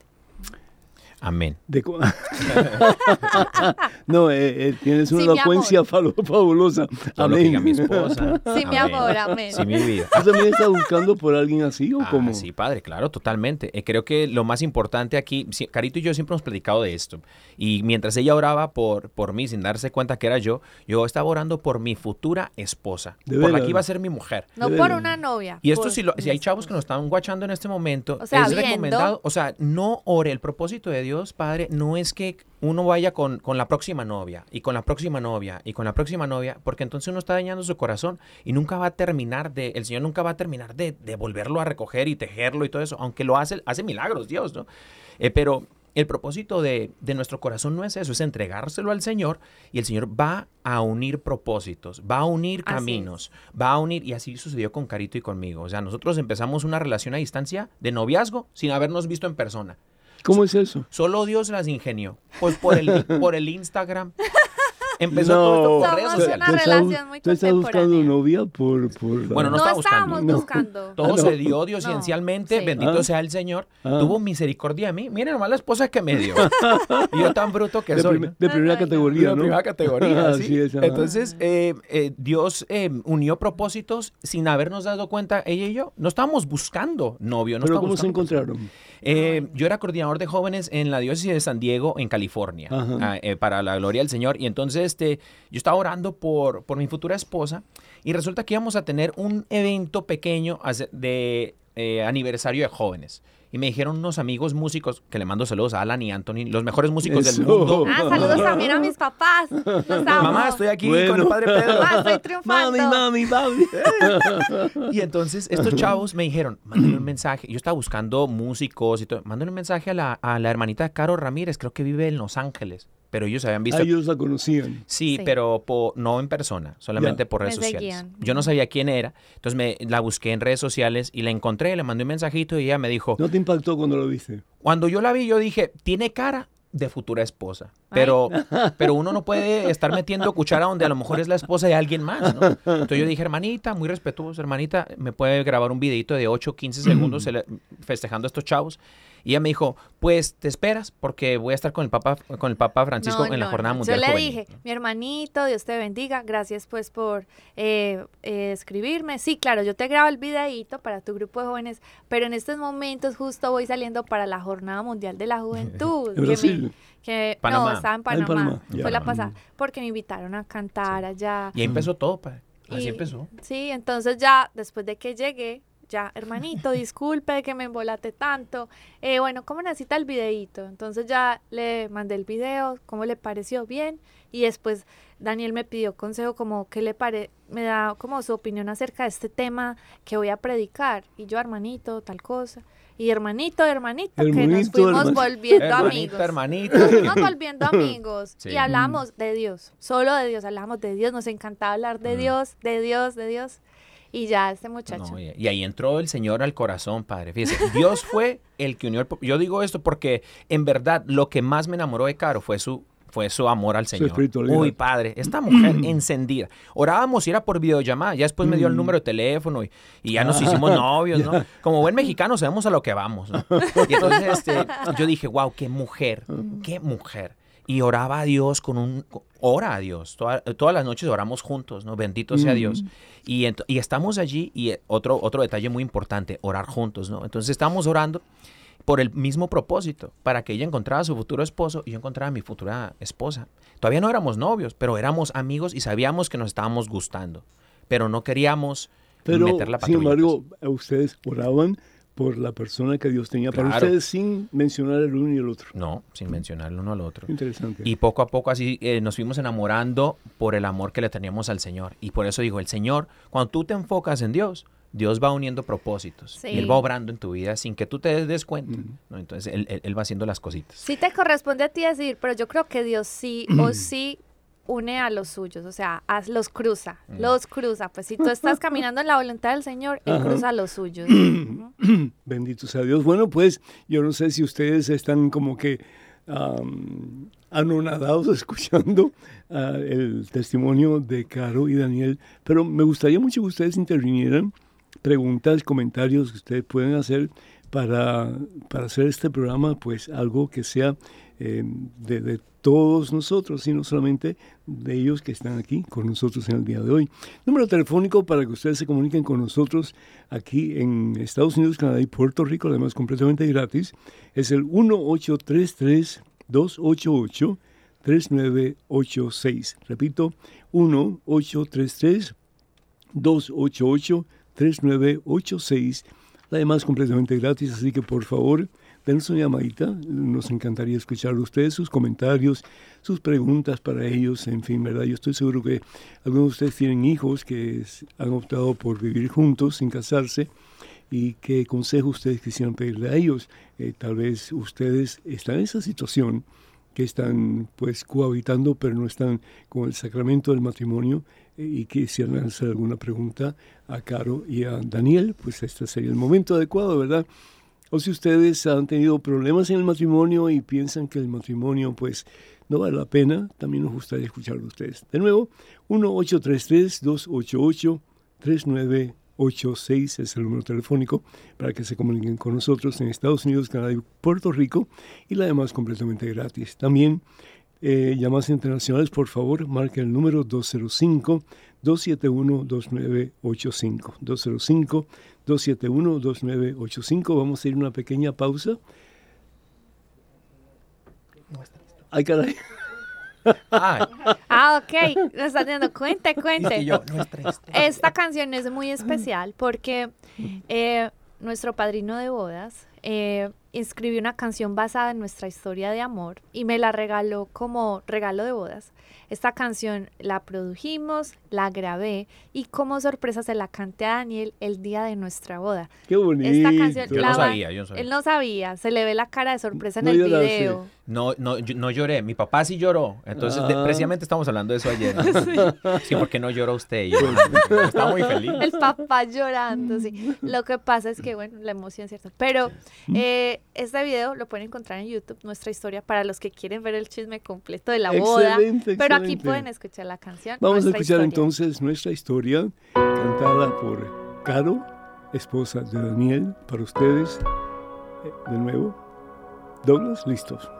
Speaker 5: Amén.
Speaker 3: De no, eh, eh, tienes una
Speaker 4: Sí, mi
Speaker 3: elocuencia fabulosa. Amén.
Speaker 5: mi esposa.
Speaker 4: Sí, mi
Speaker 5: Amén.
Speaker 4: amor, amén.
Speaker 5: Sí, mi vida.
Speaker 3: ¿Tú también estás buscando por alguien así o
Speaker 5: Ah,
Speaker 3: cómo?
Speaker 5: sí, padre, claro, totalmente. Eh, creo que lo más importante aquí, Carito y yo siempre hemos platicado de esto. Y mientras ella oraba por, por mí, sin darse cuenta que era yo, yo estaba orando por mi futura esposa,
Speaker 3: ¿De
Speaker 5: por la que iba a ser mi mujer.
Speaker 4: No
Speaker 3: De
Speaker 4: por una novia.
Speaker 5: Y esto
Speaker 4: por
Speaker 5: si, lo- si hay
Speaker 4: mi
Speaker 5: chavos que nos están guachando en este momento,
Speaker 4: O sea,
Speaker 5: es
Speaker 4: viendo.
Speaker 5: recomendado, o sea, no ore. El propósito de Dios, Padre, no es que uno vaya con, con la próxima novia y con la próxima novia y con la próxima novia, porque entonces uno está dañando su corazón y nunca va a terminar de, el Señor nunca va a terminar de, de volverlo a recoger y tejerlo y todo eso, aunque lo hace, hace milagros Dios, ¿no? Eh, pero el propósito de, de nuestro corazón no es eso, es entregárselo al Señor y el Señor va a unir propósitos, va a unir caminos, va a unir, y así sucedió con Carito y conmigo. O sea, nosotros empezamos una relación a distancia de noviazgo sin habernos visto en persona.
Speaker 3: ¿Cómo es eso?
Speaker 5: Solo Dios las ingenió. Pues por el, por el Instagram. Empezó
Speaker 3: No.
Speaker 5: todo esto por redes
Speaker 4: una
Speaker 5: sociales.
Speaker 3: ¿Tú estás-
Speaker 4: relación muy
Speaker 3: ¿Tú estás buscando novia por...? por
Speaker 5: Bueno, no
Speaker 4: no
Speaker 5: estaba buscando.
Speaker 4: estábamos
Speaker 3: No.
Speaker 4: buscando.
Speaker 5: Todo
Speaker 3: Ah,
Speaker 5: se dio
Speaker 4: sí.
Speaker 5: bendito
Speaker 3: Ah.
Speaker 5: sea el Señor.
Speaker 3: Ah.
Speaker 5: Tuvo misericordia de mí. Miren nomás la esposa que me dio. y yo tan bruto que
Speaker 3: de,
Speaker 5: soy.
Speaker 3: de primera
Speaker 4: Ay, no.
Speaker 3: categoría,
Speaker 5: de primera categoría.
Speaker 3: Así
Speaker 5: ¿sí?
Speaker 3: es.
Speaker 5: Entonces, eh, eh, Dios eh, unió propósitos sin habernos dado cuenta, ella y yo. No estábamos buscando novio. No
Speaker 3: ¿Pero cómo se encontraron?
Speaker 5: Eh, yo era coordinador de jóvenes en la diócesis de San Diego, en California, ah, eh, para la gloria del Señor. Y entonces este, yo estaba orando por, por mi futura esposa y resulta que íbamos a tener un evento pequeño de eh, aniversario de jóvenes. Y me dijeron unos amigos músicos, que le mando saludos a Alan y Anthony, los mejores músicos
Speaker 3: Eso.
Speaker 5: del mundo.
Speaker 4: Ah, saludos también a mis papás. Los amo.
Speaker 5: Mamá, estoy aquí
Speaker 3: Bueno.
Speaker 5: con el padre Pedro.
Speaker 4: Mamá, estoy triunfando.
Speaker 3: Mami, mami, mami.
Speaker 5: Y entonces estos chavos me dijeron, mándale un mensaje. Yo estaba buscando músicos y todo. Mándale un mensaje a la, a la hermanita Caro Ramírez, creo que vive en Los Ángeles. Pero ellos habían visto.
Speaker 3: Ah, ellos la conocían.
Speaker 5: Sí,
Speaker 4: Sí.
Speaker 5: pero po- no en persona, solamente
Speaker 3: Ya.
Speaker 5: por redes
Speaker 4: Me
Speaker 5: sociales.
Speaker 4: seguían.
Speaker 5: Yo no sabía quién era, entonces me la busqué en redes sociales y la encontré, le mandé un mensajito y ella me dijo,
Speaker 3: ¿No te impactó cuando lo viste?
Speaker 5: cuando yo la vi yo dije, tiene cara de futura esposa, pero, pero uno no puede estar metiendo cuchara donde a lo mejor es la esposa de alguien más, ¿no? Entonces yo dije, hermanita, muy respetuoso, hermanita, me puede grabar un videito de 8 o 15 segundos festejando a estos chavos. Y ella me dijo, pues te esperas porque voy a estar con el Papa, con el Papa Francisco
Speaker 4: No,
Speaker 5: en la
Speaker 4: no,
Speaker 5: Jornada
Speaker 4: no.
Speaker 5: Mundial
Speaker 4: Yo le
Speaker 5: Juvenil.
Speaker 4: dije, mi hermanito, Dios te bendiga, gracias pues por eh, eh, escribirme. Sí, claro, yo te grabo el videíto para tu grupo de jóvenes, pero en estos momentos justo voy saliendo para la Jornada Mundial de la Juventud.
Speaker 3: ¿En
Speaker 4: que me-
Speaker 3: Brasil?
Speaker 4: que,
Speaker 5: Panamá.
Speaker 4: No, estaba en
Speaker 3: Ah, en
Speaker 4: Panamá,
Speaker 3: Panamá,
Speaker 4: fue la pasada, porque me invitaron a cantar allá.
Speaker 5: Y ahí empezó todo, padre. Así
Speaker 4: Y-
Speaker 5: empezó.
Speaker 4: Sí, entonces ya después de que llegué, ya, hermanito, disculpe que me embolate tanto. Eh, bueno, ¿cómo necesita el videíto? Entonces ya le mandé el video, ¿cómo le pareció? Bien. Y después Daniel me pidió consejo como que le pare, me da como su opinión acerca de este tema que voy a predicar. Y yo, hermanito, tal cosa. Y hermanito, hermanito, que nos
Speaker 3: Hermanito,
Speaker 4: fuimos
Speaker 3: hermanito.
Speaker 4: volviendo amigos.
Speaker 5: hermanito.
Speaker 4: Nos fuimos volviendo amigos
Speaker 5: Sí.
Speaker 4: y hablamos de Dios, solo de Dios, hablamos de Dios, nos encantaba hablar de Dios, de Dios, de Dios. Y ya este muchacho.
Speaker 5: No, y, ahí entró el Señor al corazón, padre. Fíjese, Dios fue el que unió el... Yo digo esto porque en verdad lo que más me enamoró de Caro fue su fue su amor al Señor. Uy, padre, esta mujer encendida. Orábamos y era por videollamada. Ya después me dio el número de teléfono y, y ya nos hicimos novios, ¿no? Como buen mexicano sabemos a lo que vamos, ¿no? Y entonces este, yo dije, wow, qué mujer, qué mujer. Y oraba a Dios con un... Ora a Dios. Toda- todas las noches oramos juntos, ¿no? Bendito sea Dios. Y, ent- y estamos allí y eh, otro, otro detalle muy importante, orar juntos, ¿no? Entonces estamos orando por el mismo propósito, para que ella encontrara a su futuro esposo y yo encontrara a mi futura esposa. Todavía no éramos novios, pero éramos amigos y sabíamos que nos estábamos gustando, pero no queríamos
Speaker 3: Pero,
Speaker 5: meter la
Speaker 3: sin embargo, ustedes oraban por la persona que Dios tenía para ustedes sin mencionar el uno y el otro.
Speaker 5: No, sin mencionar el uno al otro.
Speaker 3: Interesante.
Speaker 5: Y poco a poco así eh, nos fuimos enamorando por el amor que le teníamos al Señor. Y por eso digo, el Señor, cuando tú te enfocas en Dios, Dios va uniendo propósitos.
Speaker 4: Sí.
Speaker 5: Y Él va obrando en tu vida sin que tú te des cuenta.
Speaker 3: Mm.
Speaker 5: ¿no? Entonces él, él- él va haciendo las cositas.
Speaker 4: Sí te corresponde a ti decir, pero yo creo que Dios sí o sí une a los suyos, o sea, a- los cruza,
Speaker 5: Mm.
Speaker 4: los cruza. Pues si tú estás caminando en la voluntad del Señor, Él
Speaker 3: Ajá.
Speaker 4: cruza a los suyos. Ujú.
Speaker 3: Bendito sea Dios. Bueno, pues yo no sé si ustedes están como que am, anonadados escuchando ah, el testimonio de Caro y Daniel, pero me gustaría mucho que ustedes intervinieran, preguntas, comentarios que ustedes pueden hacer para, para hacer este programa, pues algo que sea eh, de, todos nosotros, y no solamente de ellos que están aquí con nosotros en el día de hoy. Número telefónico para que ustedes se comuniquen con nosotros aquí en Estados Unidos, Canadá y Puerto Rico, además completamente gratis, es el 1833-288-3986. Repito, 1-833-288-3986. Además completamente gratis, así que por favor, denos una llamadita. Nos encantaría escuchar de ustedes sus comentarios, sus preguntas para ellos, en fin, ¿verdad? Yo estoy seguro que algunos de ustedes tienen hijos que han optado por vivir juntos sin casarse y qué consejo ustedes quisieran pedirle a ellos. Eh, tal vez ustedes están en esa situación que están pues cohabitando pero no están con el sacramento del matrimonio eh, y quisieran hacer alguna pregunta a Caro y a Daniel, pues este sería el momento adecuado, ¿verdad? O si ustedes han tenido problemas en el matrimonio y piensan que el matrimonio pues no vale la pena, también nos gustaría escuchar de ustedes. De nuevo, 1-833-288-3986 es el número telefónico para que se comuniquen con nosotros en Estados Unidos, Canadá y Puerto Rico y la demás completamente gratis. También eh, llamadas internacionales, por favor, marquen el número 205-271-2985. 205-271-2985. Vamos a ir a una pequeña pausa. Ay, caray.
Speaker 5: Ay,
Speaker 4: Ah, ok, me estás dando cuente,
Speaker 5: es
Speaker 4: cuente.
Speaker 5: que yo, nuestra historia.
Speaker 4: Esta canción es muy especial porque eh, nuestro padrino de bodas eh, escribió una canción basada en nuestra historia de amor y me la regaló como regalo de bodas. Esta canción la produjimos, la grabé y como sorpresa se la canté a Daniel el día de nuestra boda.
Speaker 3: Qué bonito.
Speaker 4: Esta canción
Speaker 5: Yo
Speaker 4: la
Speaker 5: no sabía, yo no sabía.
Speaker 4: Él no sabía, se le ve la cara de sorpresa en
Speaker 3: No
Speaker 4: el
Speaker 3: lloraste.
Speaker 4: video.
Speaker 5: No, no, yo- no lloré. Mi papá sí lloró. Entonces, de-
Speaker 3: Ah.
Speaker 5: precisamente estamos hablando de eso ayer. Sí, porque no lloró usted. Yo, estaba muy feliz.
Speaker 4: El papá llorando, sí. Lo que pasa es que, bueno, la emoción, ¿cierto? Pero eh, este video lo pueden encontrar en YouTube, nuestra historia, para los que quieren ver el chisme completo de la boda.
Speaker 3: Excelente,
Speaker 4: Pero aquí pueden escuchar la canción.
Speaker 3: Vamos a escuchar
Speaker 4: historia.
Speaker 3: entonces nuestra historia cantada por Caro, esposa de Daniel, para ustedes. Eh, De nuevo. Douglas, listos.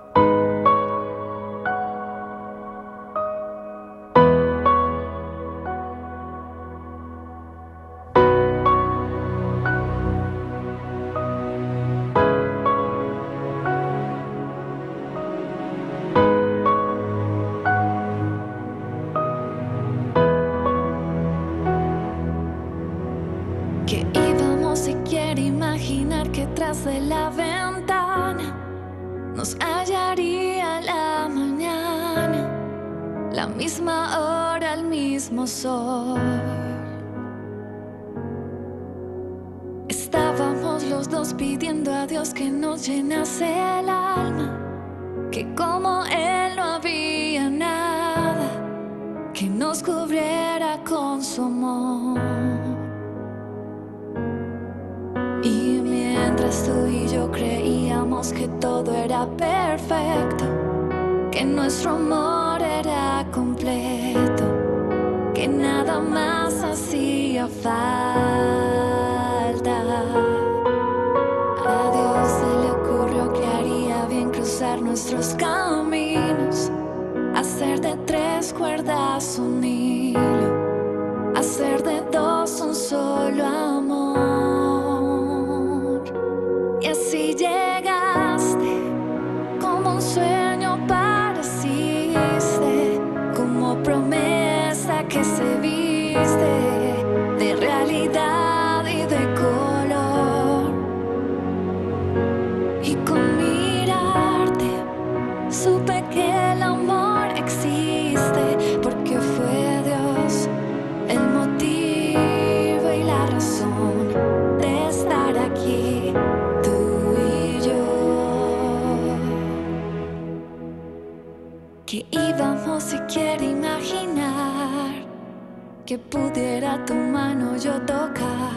Speaker 6: de realidad. Pudiera tu mano yo tocar,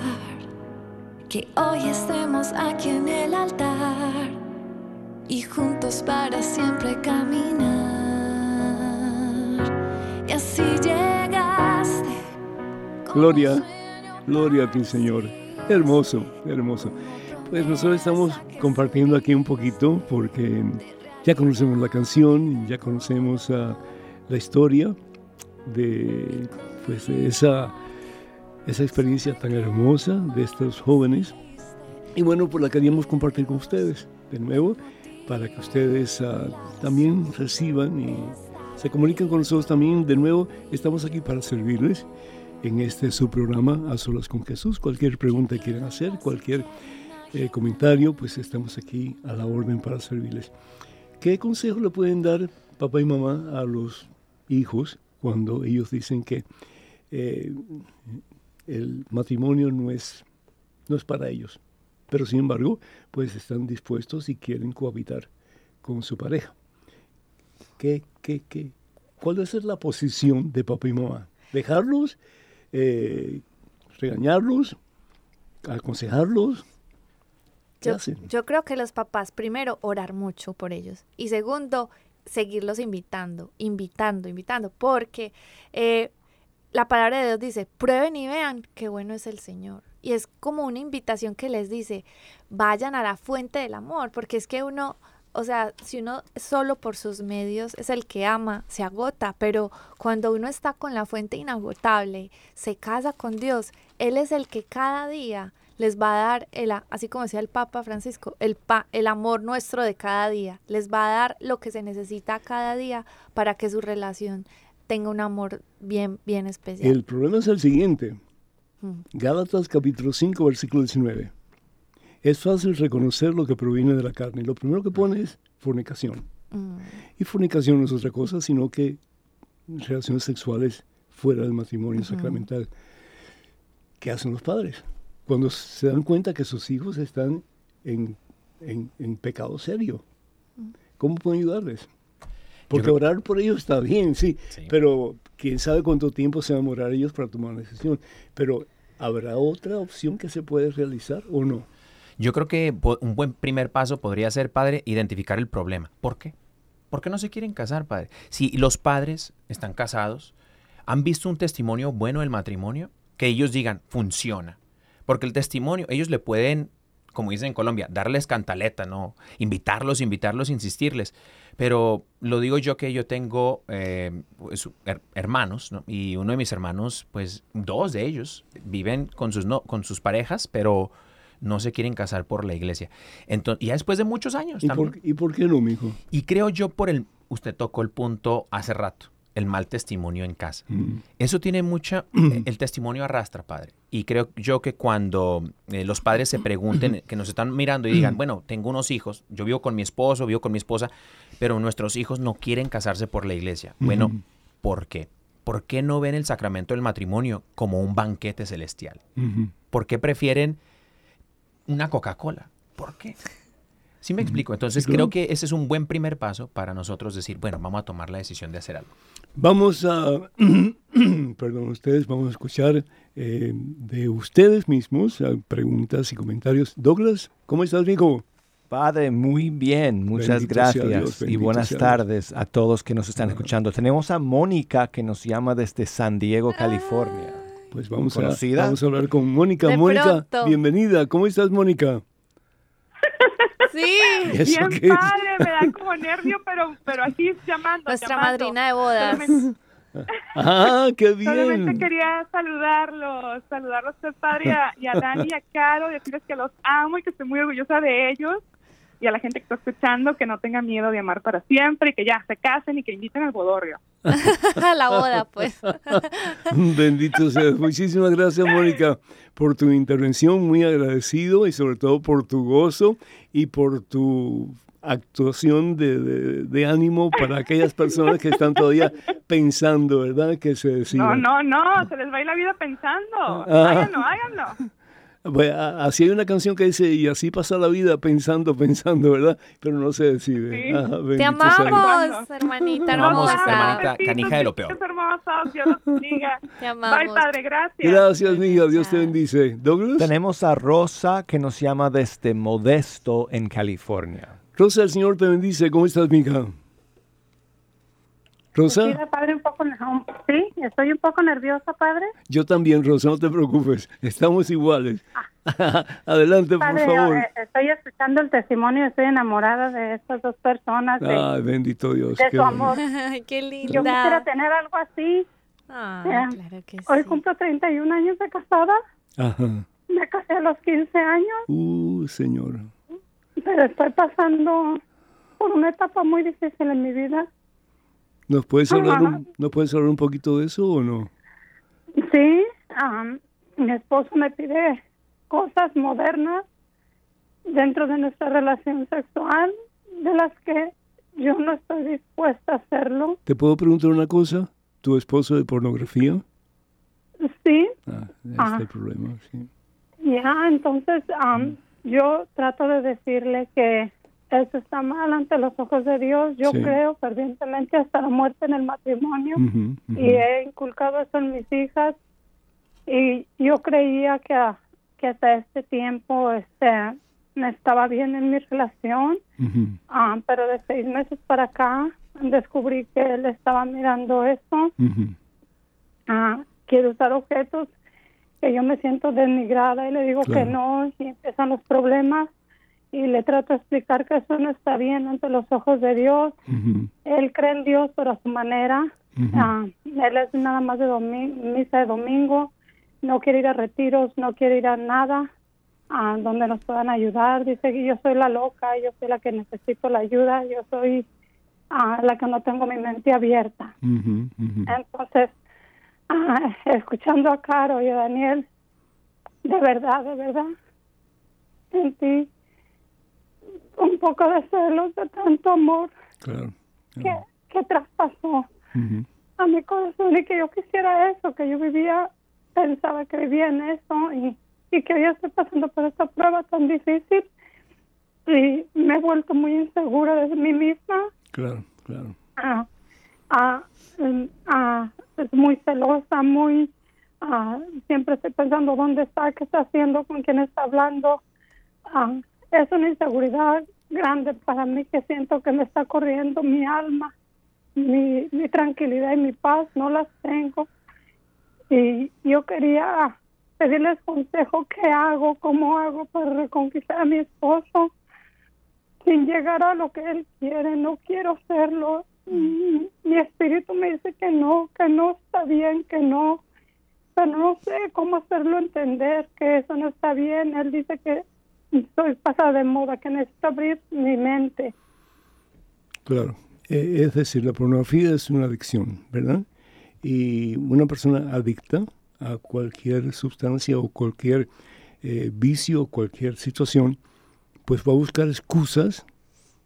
Speaker 6: que hoy estemos aquí en el altar y juntos para siempre caminar. Y así llegaste.
Speaker 3: Gloria, gloria a ti, Señor. Hermoso, hermoso. Pues nosotros estamos compartiendo aquí un poquito porque ya conocemos la canción, ya conocemos ah, la historia de, pues, de esa, esa experiencia tan hermosa de estos jóvenes. Y bueno, pues la queríamos compartir con ustedes de nuevo para que ustedes ah, también reciban y se comuniquen con nosotros también. De nuevo, estamos aquí para servirles en este su programa A Solas con Jesús. Cualquier pregunta que quieran hacer, cualquier eh, comentario, pues estamos aquí a la orden para servirles. ¿Qué consejo le pueden dar papá y mamá a los hijos cuando ellos dicen que eh, el matrimonio no es, no es para ellos? Pero sin embargo, pues están dispuestos y quieren cohabitar con su pareja. ¿Qué, qué, qué? ¿Cuál debe ser la posición de papá y mamá? ¿Dejarlos? Eh, ¿Regañarlos? ¿Aconsejarlos? ¿Qué
Speaker 4: Yo, yo creo que los papás, primero, orar mucho por ellos. Y segundo, seguirlos invitando, invitando, invitando. Porque eh, la palabra de Dios dice, prueben y vean qué bueno es el Señor. Y es como una invitación que les dice, vayan a la fuente del amor. Porque es que uno, o sea, si uno solo por sus medios es el que ama, se agota. Pero cuando uno está con la fuente inagotable, se casa con Dios, Él es el que cada día les va a dar, el, así como decía el Papa Francisco, el, pa- el amor nuestro de cada día. Les va a dar lo que se necesita cada día para que su relación tenga un amor bien, bien especial.
Speaker 3: El problema es el siguiente.
Speaker 4: Mm.
Speaker 3: Gálatas capítulo 5, versículo 19. Es fácil reconocer lo que proviene de la carne. Lo primero que pone es fornicación.
Speaker 4: Mm,
Speaker 3: Y fornicación no es otra cosa, sino que relaciones sexuales fuera del matrimonio
Speaker 4: Ujú.
Speaker 3: sacramental. ¿Qué hacen los padres? Cuando se dan cuenta que sus hijos están en, en- en pecado serio. ¿Cómo pueden ayudarles? Porque
Speaker 5: creo-
Speaker 3: orar por ellos está bien, sí,
Speaker 5: Sí.
Speaker 3: pero quién sabe cuánto tiempo se van a demorar ellos para tomar una decisión. Pero ¿habrá otra opción que se puede realizar o no?
Speaker 5: Yo creo que un buen primer paso podría ser, padre, identificar el problema. ¿Por qué? ¿Por qué no se quieren casar, padre? Si los padres están casados, han visto un testimonio bueno del matrimonio, que ellos digan, funciona. Porque el testimonio, ellos le pueden, como dicen en Colombia, darles cantaleta, ¿no? Invitarlos, invitarlos, insistirles. Pero lo digo yo que yo tengo eh, her- hermanos, ¿no? Y uno de mis hermanos, pues dos de ellos viven con sus, no, con sus parejas, pero no se quieren casar por la iglesia. Entonces, ya después de muchos años
Speaker 3: ¿Y
Speaker 5: también.
Speaker 3: por, ¿Y por qué no, mijo?
Speaker 5: Y creo yo por el, usted tocó el punto hace rato, el mal testimonio en casa.
Speaker 3: Mm.
Speaker 5: Eso tiene mucha, eh, el testimonio arrastra, padre. Y creo yo que cuando eh, los padres se pregunten, que nos están mirando y digan, bueno, tengo unos hijos, yo vivo con mi esposo, vivo con mi esposa, pero nuestros hijos no quieren casarse por la iglesia. Bueno,
Speaker 3: Ujú.
Speaker 5: ¿por qué? ¿Por qué no ven el sacramento del matrimonio como un banquete celestial? ¿Por qué prefieren una Coca-Cola? ¿Por qué? Sí me explico. Entonces
Speaker 3: claro.
Speaker 5: creo que ese es un buen primer paso para nosotros decir, bueno, vamos a tomar la decisión de hacer algo.
Speaker 3: Vamos a, perdón, ustedes, vamos a escuchar eh, de ustedes mismos eh, preguntas y comentarios. Douglas, ¿cómo estás, mijo?
Speaker 7: Padre, muy bien, muchas
Speaker 3: Bendito
Speaker 7: gracias
Speaker 3: Dios,
Speaker 7: y buenas tardes a todos que nos están escuchando. Tenemos a Mónica que nos llama desde San Diego, California.
Speaker 3: Pues vamos a, vamos a hablar con Mónica.
Speaker 4: De
Speaker 3: Mónica,
Speaker 4: pronto.
Speaker 3: bienvenida. ¿Cómo estás, Mónica?
Speaker 4: Sí,
Speaker 3: ¿Eso
Speaker 8: Bien padre, me da como nervio, pero, pero aquí llamando.
Speaker 4: nuestra
Speaker 8: llamando.
Speaker 4: madrina de bodas.
Speaker 8: Solamente,
Speaker 3: Ah, qué
Speaker 8: solamente
Speaker 3: bien.
Speaker 8: quería saludarlos, saludarlos a usted, padre, y a, y a Dani y a Caro, decirles que los amo y que estoy muy orgullosa de ellos. Y a la gente que está escuchando que no tenga miedo de amar para siempre y que ya se casen y que inviten al bodorrio.
Speaker 4: a la boda, pues.
Speaker 3: Bendito sea. Muchísimas gracias, Mónica, por tu intervención. Muy agradecido y sobre todo por tu gozo y por tu actuación de, de- de ánimo para aquellas personas que están todavía pensando, ¿verdad? Que se
Speaker 8: No,
Speaker 3: decidan.
Speaker 8: no, no, se les va a ir la vida pensando.
Speaker 3: Ah.
Speaker 8: Háganlo, háganlo.
Speaker 3: Pues, a- así hay una canción que dice, y así pasa la vida pensando, pensando, ¿verdad? Pero no se decide.
Speaker 8: Sí.
Speaker 3: Ajá,
Speaker 4: Te amamos, hermanita
Speaker 5: Te amamos,
Speaker 4: hermosa.
Speaker 5: hermanita. Canija de lo peor.
Speaker 8: Dios los bendiga.
Speaker 4: Te amamos.
Speaker 8: Bye, padre, gracias.
Speaker 3: Gracias, mija. Dios te bendice. Douglas.
Speaker 7: Tenemos a Rosa que nos llama desde Modesto, en California.
Speaker 3: Rosa, el Señor te bendice. ¿Cómo estás, mija? Rosa,
Speaker 9: Sí, padre, un poco, sí, estoy un poco nerviosa, padre.
Speaker 3: yo también, Rosa, no te preocupes. Estamos iguales. Adelante, por
Speaker 9: Padre,
Speaker 3: favor.
Speaker 9: eh, estoy escuchando el testimonio, estoy enamorada de estas dos personas, de,
Speaker 3: Ay, bendito Dios.
Speaker 9: de
Speaker 3: qué
Speaker 9: su amor.
Speaker 4: Ay, qué
Speaker 9: Yo quisiera
Speaker 4: linda.
Speaker 9: tener algo así.
Speaker 4: Ay,
Speaker 9: Eh,
Speaker 4: claro que
Speaker 9: Hoy
Speaker 4: sí.
Speaker 9: cumplo 31 años de casada.
Speaker 3: Ajá.
Speaker 9: Me casé a los 15 años,
Speaker 3: Uh, Señor.
Speaker 9: pero estoy pasando por una etapa muy difícil en mi vida.
Speaker 3: ¿Nos puedes hablar
Speaker 9: Ajá.
Speaker 3: un, ¿nos puedes hablar un poquito de eso o no?
Speaker 9: Sí, mi esposo me pide cosas modernas dentro de nuestra relación sexual, de las que yo no estoy dispuesta a hacerlo.
Speaker 3: ¿Te puedo preguntar una cosa? ¿Tu esposo de pornografía?
Speaker 9: Sí,
Speaker 3: Ah, este
Speaker 9: Ah.
Speaker 3: problema, sí.
Speaker 9: ya, entonces am, yo trato de decirle que eso está mal ante los ojos de Dios. Yo
Speaker 3: Sí.
Speaker 9: creo fervientemente hasta la muerte en el matrimonio. Y he inculcado eso en mis hijas y yo creía que, que hasta este tiempo este estaba bien en mi relación ah, pero de seis meses para acá descubrí que él estaba mirando eso ah, quiere usar objetos que yo me siento denigrada y le digo
Speaker 3: Claro.
Speaker 9: que no y empiezan los problemas y le trato de explicar que eso no está bien ante los ojos de Dios él cree en Dios pero a su manera. Ah, él es nada más de misa de domingo, no quiere ir a retiros, no quiere ir a nada donde nos puedan ayudar. Dice que yo soy la loca, yo soy la que necesito la ayuda, yo soy ah, la que no tengo mi mente abierta. Entonces, ah, escuchando a Caro y a Daniel, de verdad, de verdad, sentí un poco de celos de tanto amor
Speaker 3: Claro.
Speaker 9: que, que traspasó a mi corazón y que yo quisiera eso, que yo vivía, pensaba que vivía en eso y, y que hoy estoy pasando por esta prueba tan difícil y me he vuelto muy insegura de mí misma,
Speaker 3: Claro, claro.
Speaker 9: ah, ah, mm, ah, es muy celosa, muy, ah, siempre estoy pensando dónde está, qué está haciendo, con quién está hablando. Es una inseguridad grande para mí que siento que me está corriendo mi alma mi, mi tranquilidad y mi paz no las tengo. Y yo quería pedirles consejo, ¿qué hago? ¿Cómo hago para reconquistar a mi esposo? Sin llegar a lo que él quiere, no quiero hacerlo. Mm, Mi espíritu me dice que no, que no está bien, que no. Pero no sé cómo hacerlo entender que eso no está bien. Él dice que soy pasada de moda, que necesito abrir mi mente.
Speaker 3: Claro. Eh, es decir, la pornografía es una adicción, ¿verdad? Y una persona adicta a cualquier sustancia o cualquier eh, vicio o cualquier situación, pues va a buscar excusas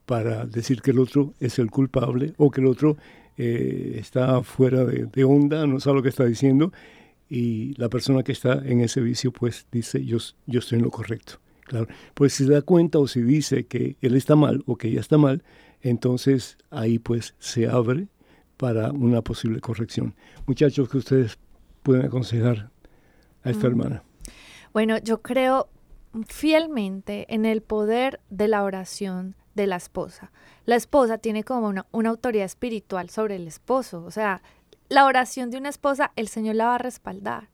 Speaker 3: para decir que el otro es el culpable o que el otro eh, está fuera de, de onda, no sabe lo que está diciendo, y la persona que está en ese vicio pues dice yo, yo estoy en lo correcto. Claro, pues si se da cuenta o si dice que él está mal o que ella está mal, entonces ahí pues se abre para una posible corrección. Muchachos, que ustedes pueden aconsejar a esta
Speaker 4: Mm.
Speaker 3: hermana.
Speaker 4: Bueno, yo creo fielmente en el poder de la oración de la esposa. La esposa tiene como una, una autoridad espiritual sobre el esposo. O sea, la oración de una esposa, el Señor la va a respaldar.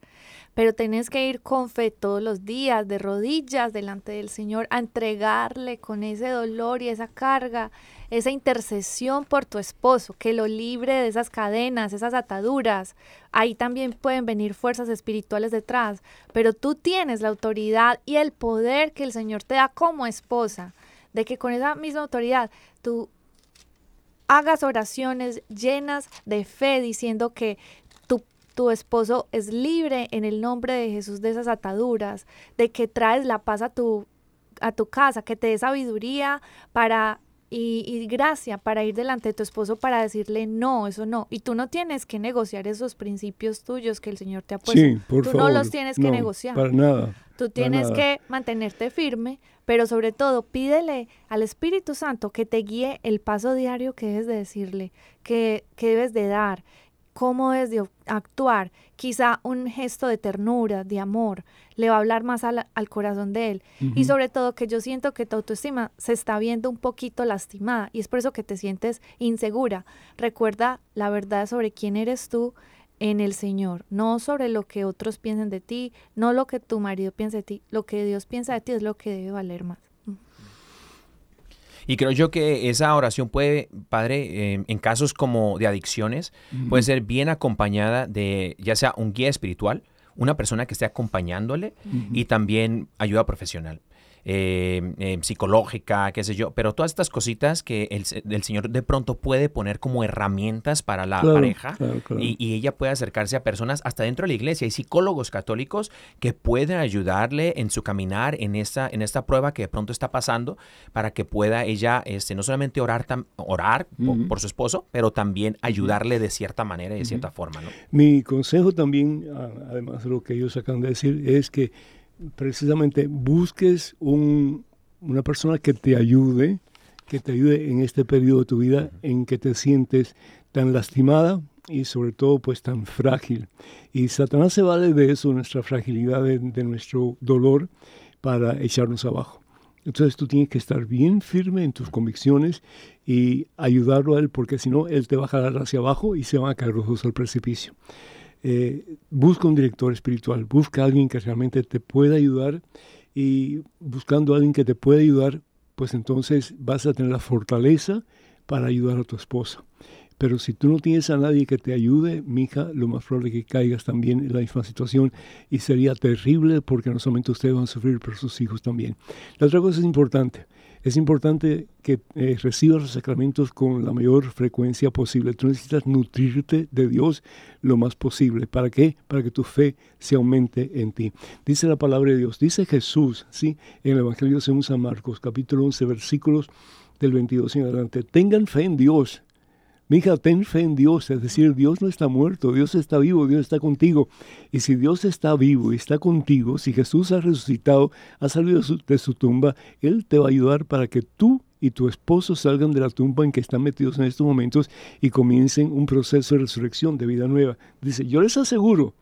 Speaker 4: Pero tenés que ir con fe todos los días, de rodillas delante del Señor, a entregarle con ese dolor y esa carga, esa intercesión por tu esposo, que lo libre de esas cadenas, esas ataduras. Ahí también pueden venir fuerzas espirituales detrás, pero tú tienes la autoridad y el poder que el Señor te da como esposa, de que con esa misma autoridad tú hagas oraciones llenas de fe diciendo que tu, esposo es libre en el nombre de Jesús de esas ataduras, de que traes la paz a tu, a tu casa, que te dé sabiduría para y, y gracia para ir delante de tu esposo para decirle no, eso no. Y tú no tienes que negociar esos principios tuyos que el Señor te ha puesto.
Speaker 3: Sí, por
Speaker 4: tú
Speaker 3: favor.
Speaker 4: no los tienes que
Speaker 3: No,
Speaker 4: negociar.
Speaker 3: Para nada.
Speaker 4: Tú tienes
Speaker 3: nada.
Speaker 4: que mantenerte firme, pero sobre todo pídele al Espíritu Santo que te guíe el paso diario que debes de decirle, que, que debes de dar, cómo debes de actuar. Quizá un gesto de ternura, de amor, le va a hablar más al, al corazón de él. Y sobre todo que yo siento que tu autoestima se está viendo un poquito lastimada y es por eso que te sientes insegura. Recuerda la verdad sobre quién eres tú en el Señor, no sobre lo que otros piensen de ti, no lo que tu marido piensa de ti, lo que Dios piensa de ti es lo que debe valer más.
Speaker 5: Y creo yo que esa oración puede, Padre, eh, en casos como de adicciones, puede ser bien acompañada de ya sea un guía espiritual, una persona que esté acompañándole y también ayuda profesional. Eh, eh, psicológica, qué sé yo, pero todas estas cositas que el, el Señor de pronto puede poner como herramientas para la
Speaker 3: Claro,
Speaker 5: pareja
Speaker 3: claro, claro.
Speaker 5: Y, y ella puede acercarse a personas hasta dentro de la iglesia. Hay psicólogos católicos que pueden ayudarle en su caminar en esta, en esta prueba que de pronto está pasando para que pueda ella este, no solamente orar, tam- orar po-
Speaker 3: Ujú.
Speaker 5: por, su esposo, pero también ayudarle de cierta manera y de cierta forma. ¿no?
Speaker 3: Mi consejo también, además de lo que ellos acaban de decir, es que precisamente busques un- una persona que te ayude, que te ayude en este periodo de tu vida en que te sientes tan lastimada y sobre todo pues tan frágil. Y Satanás se vale de eso, nuestra fragilidad, de, de nuestro dolor, para echarnos abajo. Entonces tú tienes que estar bien firme en tus convicciones y ayudarlo a él, porque si no, él te va a jalar hacia abajo y se van a caer los dos al precipicio. Eh, busca un director espiritual, busca a alguien que realmente te pueda ayudar y buscando a alguien que te pueda ayudar, pues entonces vas a tener la fortaleza para ayudar a tu esposa. Pero si tú no tienes a nadie que te ayude, mija, lo más probable es que caigas también en la misma situación y sería terrible porque no solamente ustedes van a sufrir, pero sus hijos también. La otra cosa es importante. Es importante que eh, recibas los sacramentos con la mayor frecuencia posible. Tú necesitas nutrirte de Dios lo más posible. ¿Para qué? Para que tu fe se aumente en ti. Dice la palabra de Dios, dice Jesús, ¿sí? En el Evangelio según San Marcos, capítulo 11, versículos del 22 en adelante. Tengan fe en Dios. Mija, ten fe en Dios, es decir, Dios no está muerto, Dios está vivo, Dios está contigo. Y si Dios está vivo y está contigo, si Jesús ha resucitado, ha salido de su, tumba, Él te va a ayudar para que tú y tu esposo salgan de la tumba en que están metidos en estos momentos y comiencen un proceso de resurrección, de vida nueva. Dice, yo les aseguro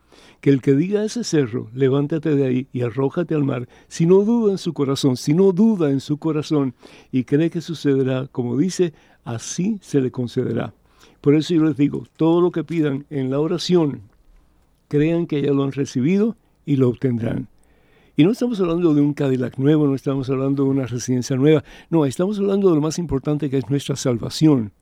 Speaker 3: que el que diga a ese cerro, levántate de ahí y arrójate al mar, si no duda en su corazón, si no duda en su corazón y cree que sucederá, como dice, así se le concederá. Por eso yo les digo, todo lo que pidan en la oración, crean que ya lo han recibido y lo obtendrán. Y no estamos hablando de un Cadillac nuevo, no estamos hablando de una residencia nueva, no, estamos hablando de lo más importante que es nuestra salvación.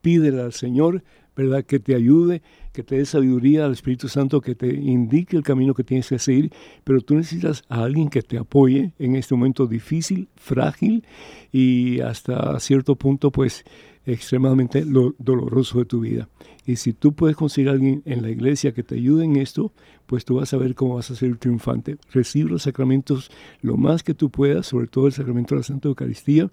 Speaker 3: Pídele al Señor, ¿verdad? Que te ayude, que te dé sabiduría al Espíritu Santo, que te indique el camino que tienes que seguir, pero tú necesitas a alguien que te apoye en este momento difícil, frágil y hasta cierto punto, pues, extremadamente lo- doloroso de tu vida. Y si tú puedes conseguir a alguien en la iglesia que te ayude en esto, pues tú vas a ver cómo vas a ser triunfante. Recibe los sacramentos lo más que tú puedas, sobre todo el sacramento de la Santa Eucaristía.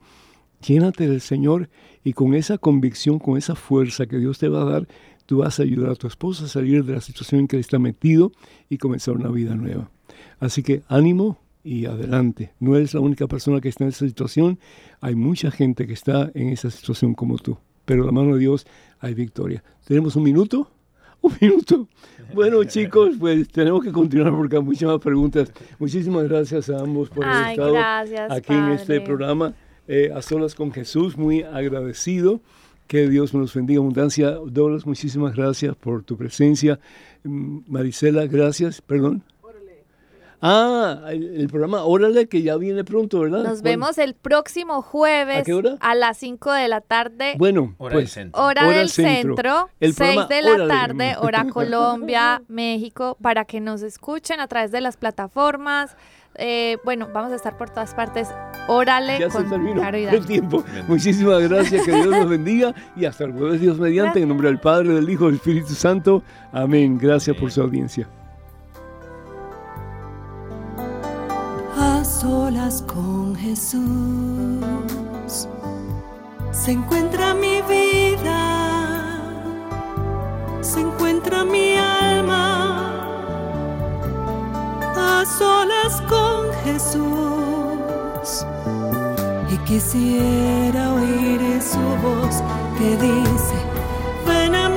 Speaker 3: Llénate del Señor y con esa convicción, con esa fuerza que Dios te va a dar, tú vas a ayudar a tu esposa a salir de la situación en que está metido y comenzar una vida nueva. Así que ánimo y adelante. No eres la única persona que está en esa situación. Hay mucha gente que está en esa situación como tú. Pero la mano de Dios hay victoria. ¿Tenemos un minuto? Un minuto. Bueno, chicos, pues tenemos que continuar porque hay muchas más preguntas. Muchísimas gracias a ambos por haber
Speaker 4: Ay,
Speaker 3: estado
Speaker 4: gracias,
Speaker 3: aquí en este programa. Eh, a solas con Jesús, muy agradecido. Que Dios nos bendiga abundancia. Douglas, muchísimas gracias por tu presencia. Mm, Marisela, gracias. Perdón. Ah, el, el programa Órale, que ya viene pronto, ¿verdad?
Speaker 4: Nos
Speaker 3: ¿Cuándo?
Speaker 4: vemos el próximo jueves
Speaker 3: ¿A qué hora?
Speaker 4: a las 5 de la tarde.
Speaker 3: Bueno,
Speaker 5: Hora del
Speaker 3: pues,
Speaker 5: centro.
Speaker 4: Hora,
Speaker 3: Hora
Speaker 4: del
Speaker 3: del centro.
Speaker 4: centro,
Speaker 3: El
Speaker 4: 6
Speaker 3: programa
Speaker 4: de la
Speaker 3: Órale.
Speaker 4: tarde, hora Colombia, México, para que nos escuchen a través de las plataformas. Eh, bueno, vamos a estar por todas partes. Órale
Speaker 3: ya se
Speaker 4: con
Speaker 3: terminó
Speaker 4: Caro y
Speaker 3: el tiempo. Muchísimas gracias, que Dios nos bendiga y hasta el jueves Dios mediante, en nombre del Padre, del Hijo y del Espíritu Santo. Amén. Gracias por su audiencia.
Speaker 1: a solas con Jesús. se encuentra mi vida, se encuentra mi alma a solas con Jesús. Y quisiera oír su voz que dice, ven a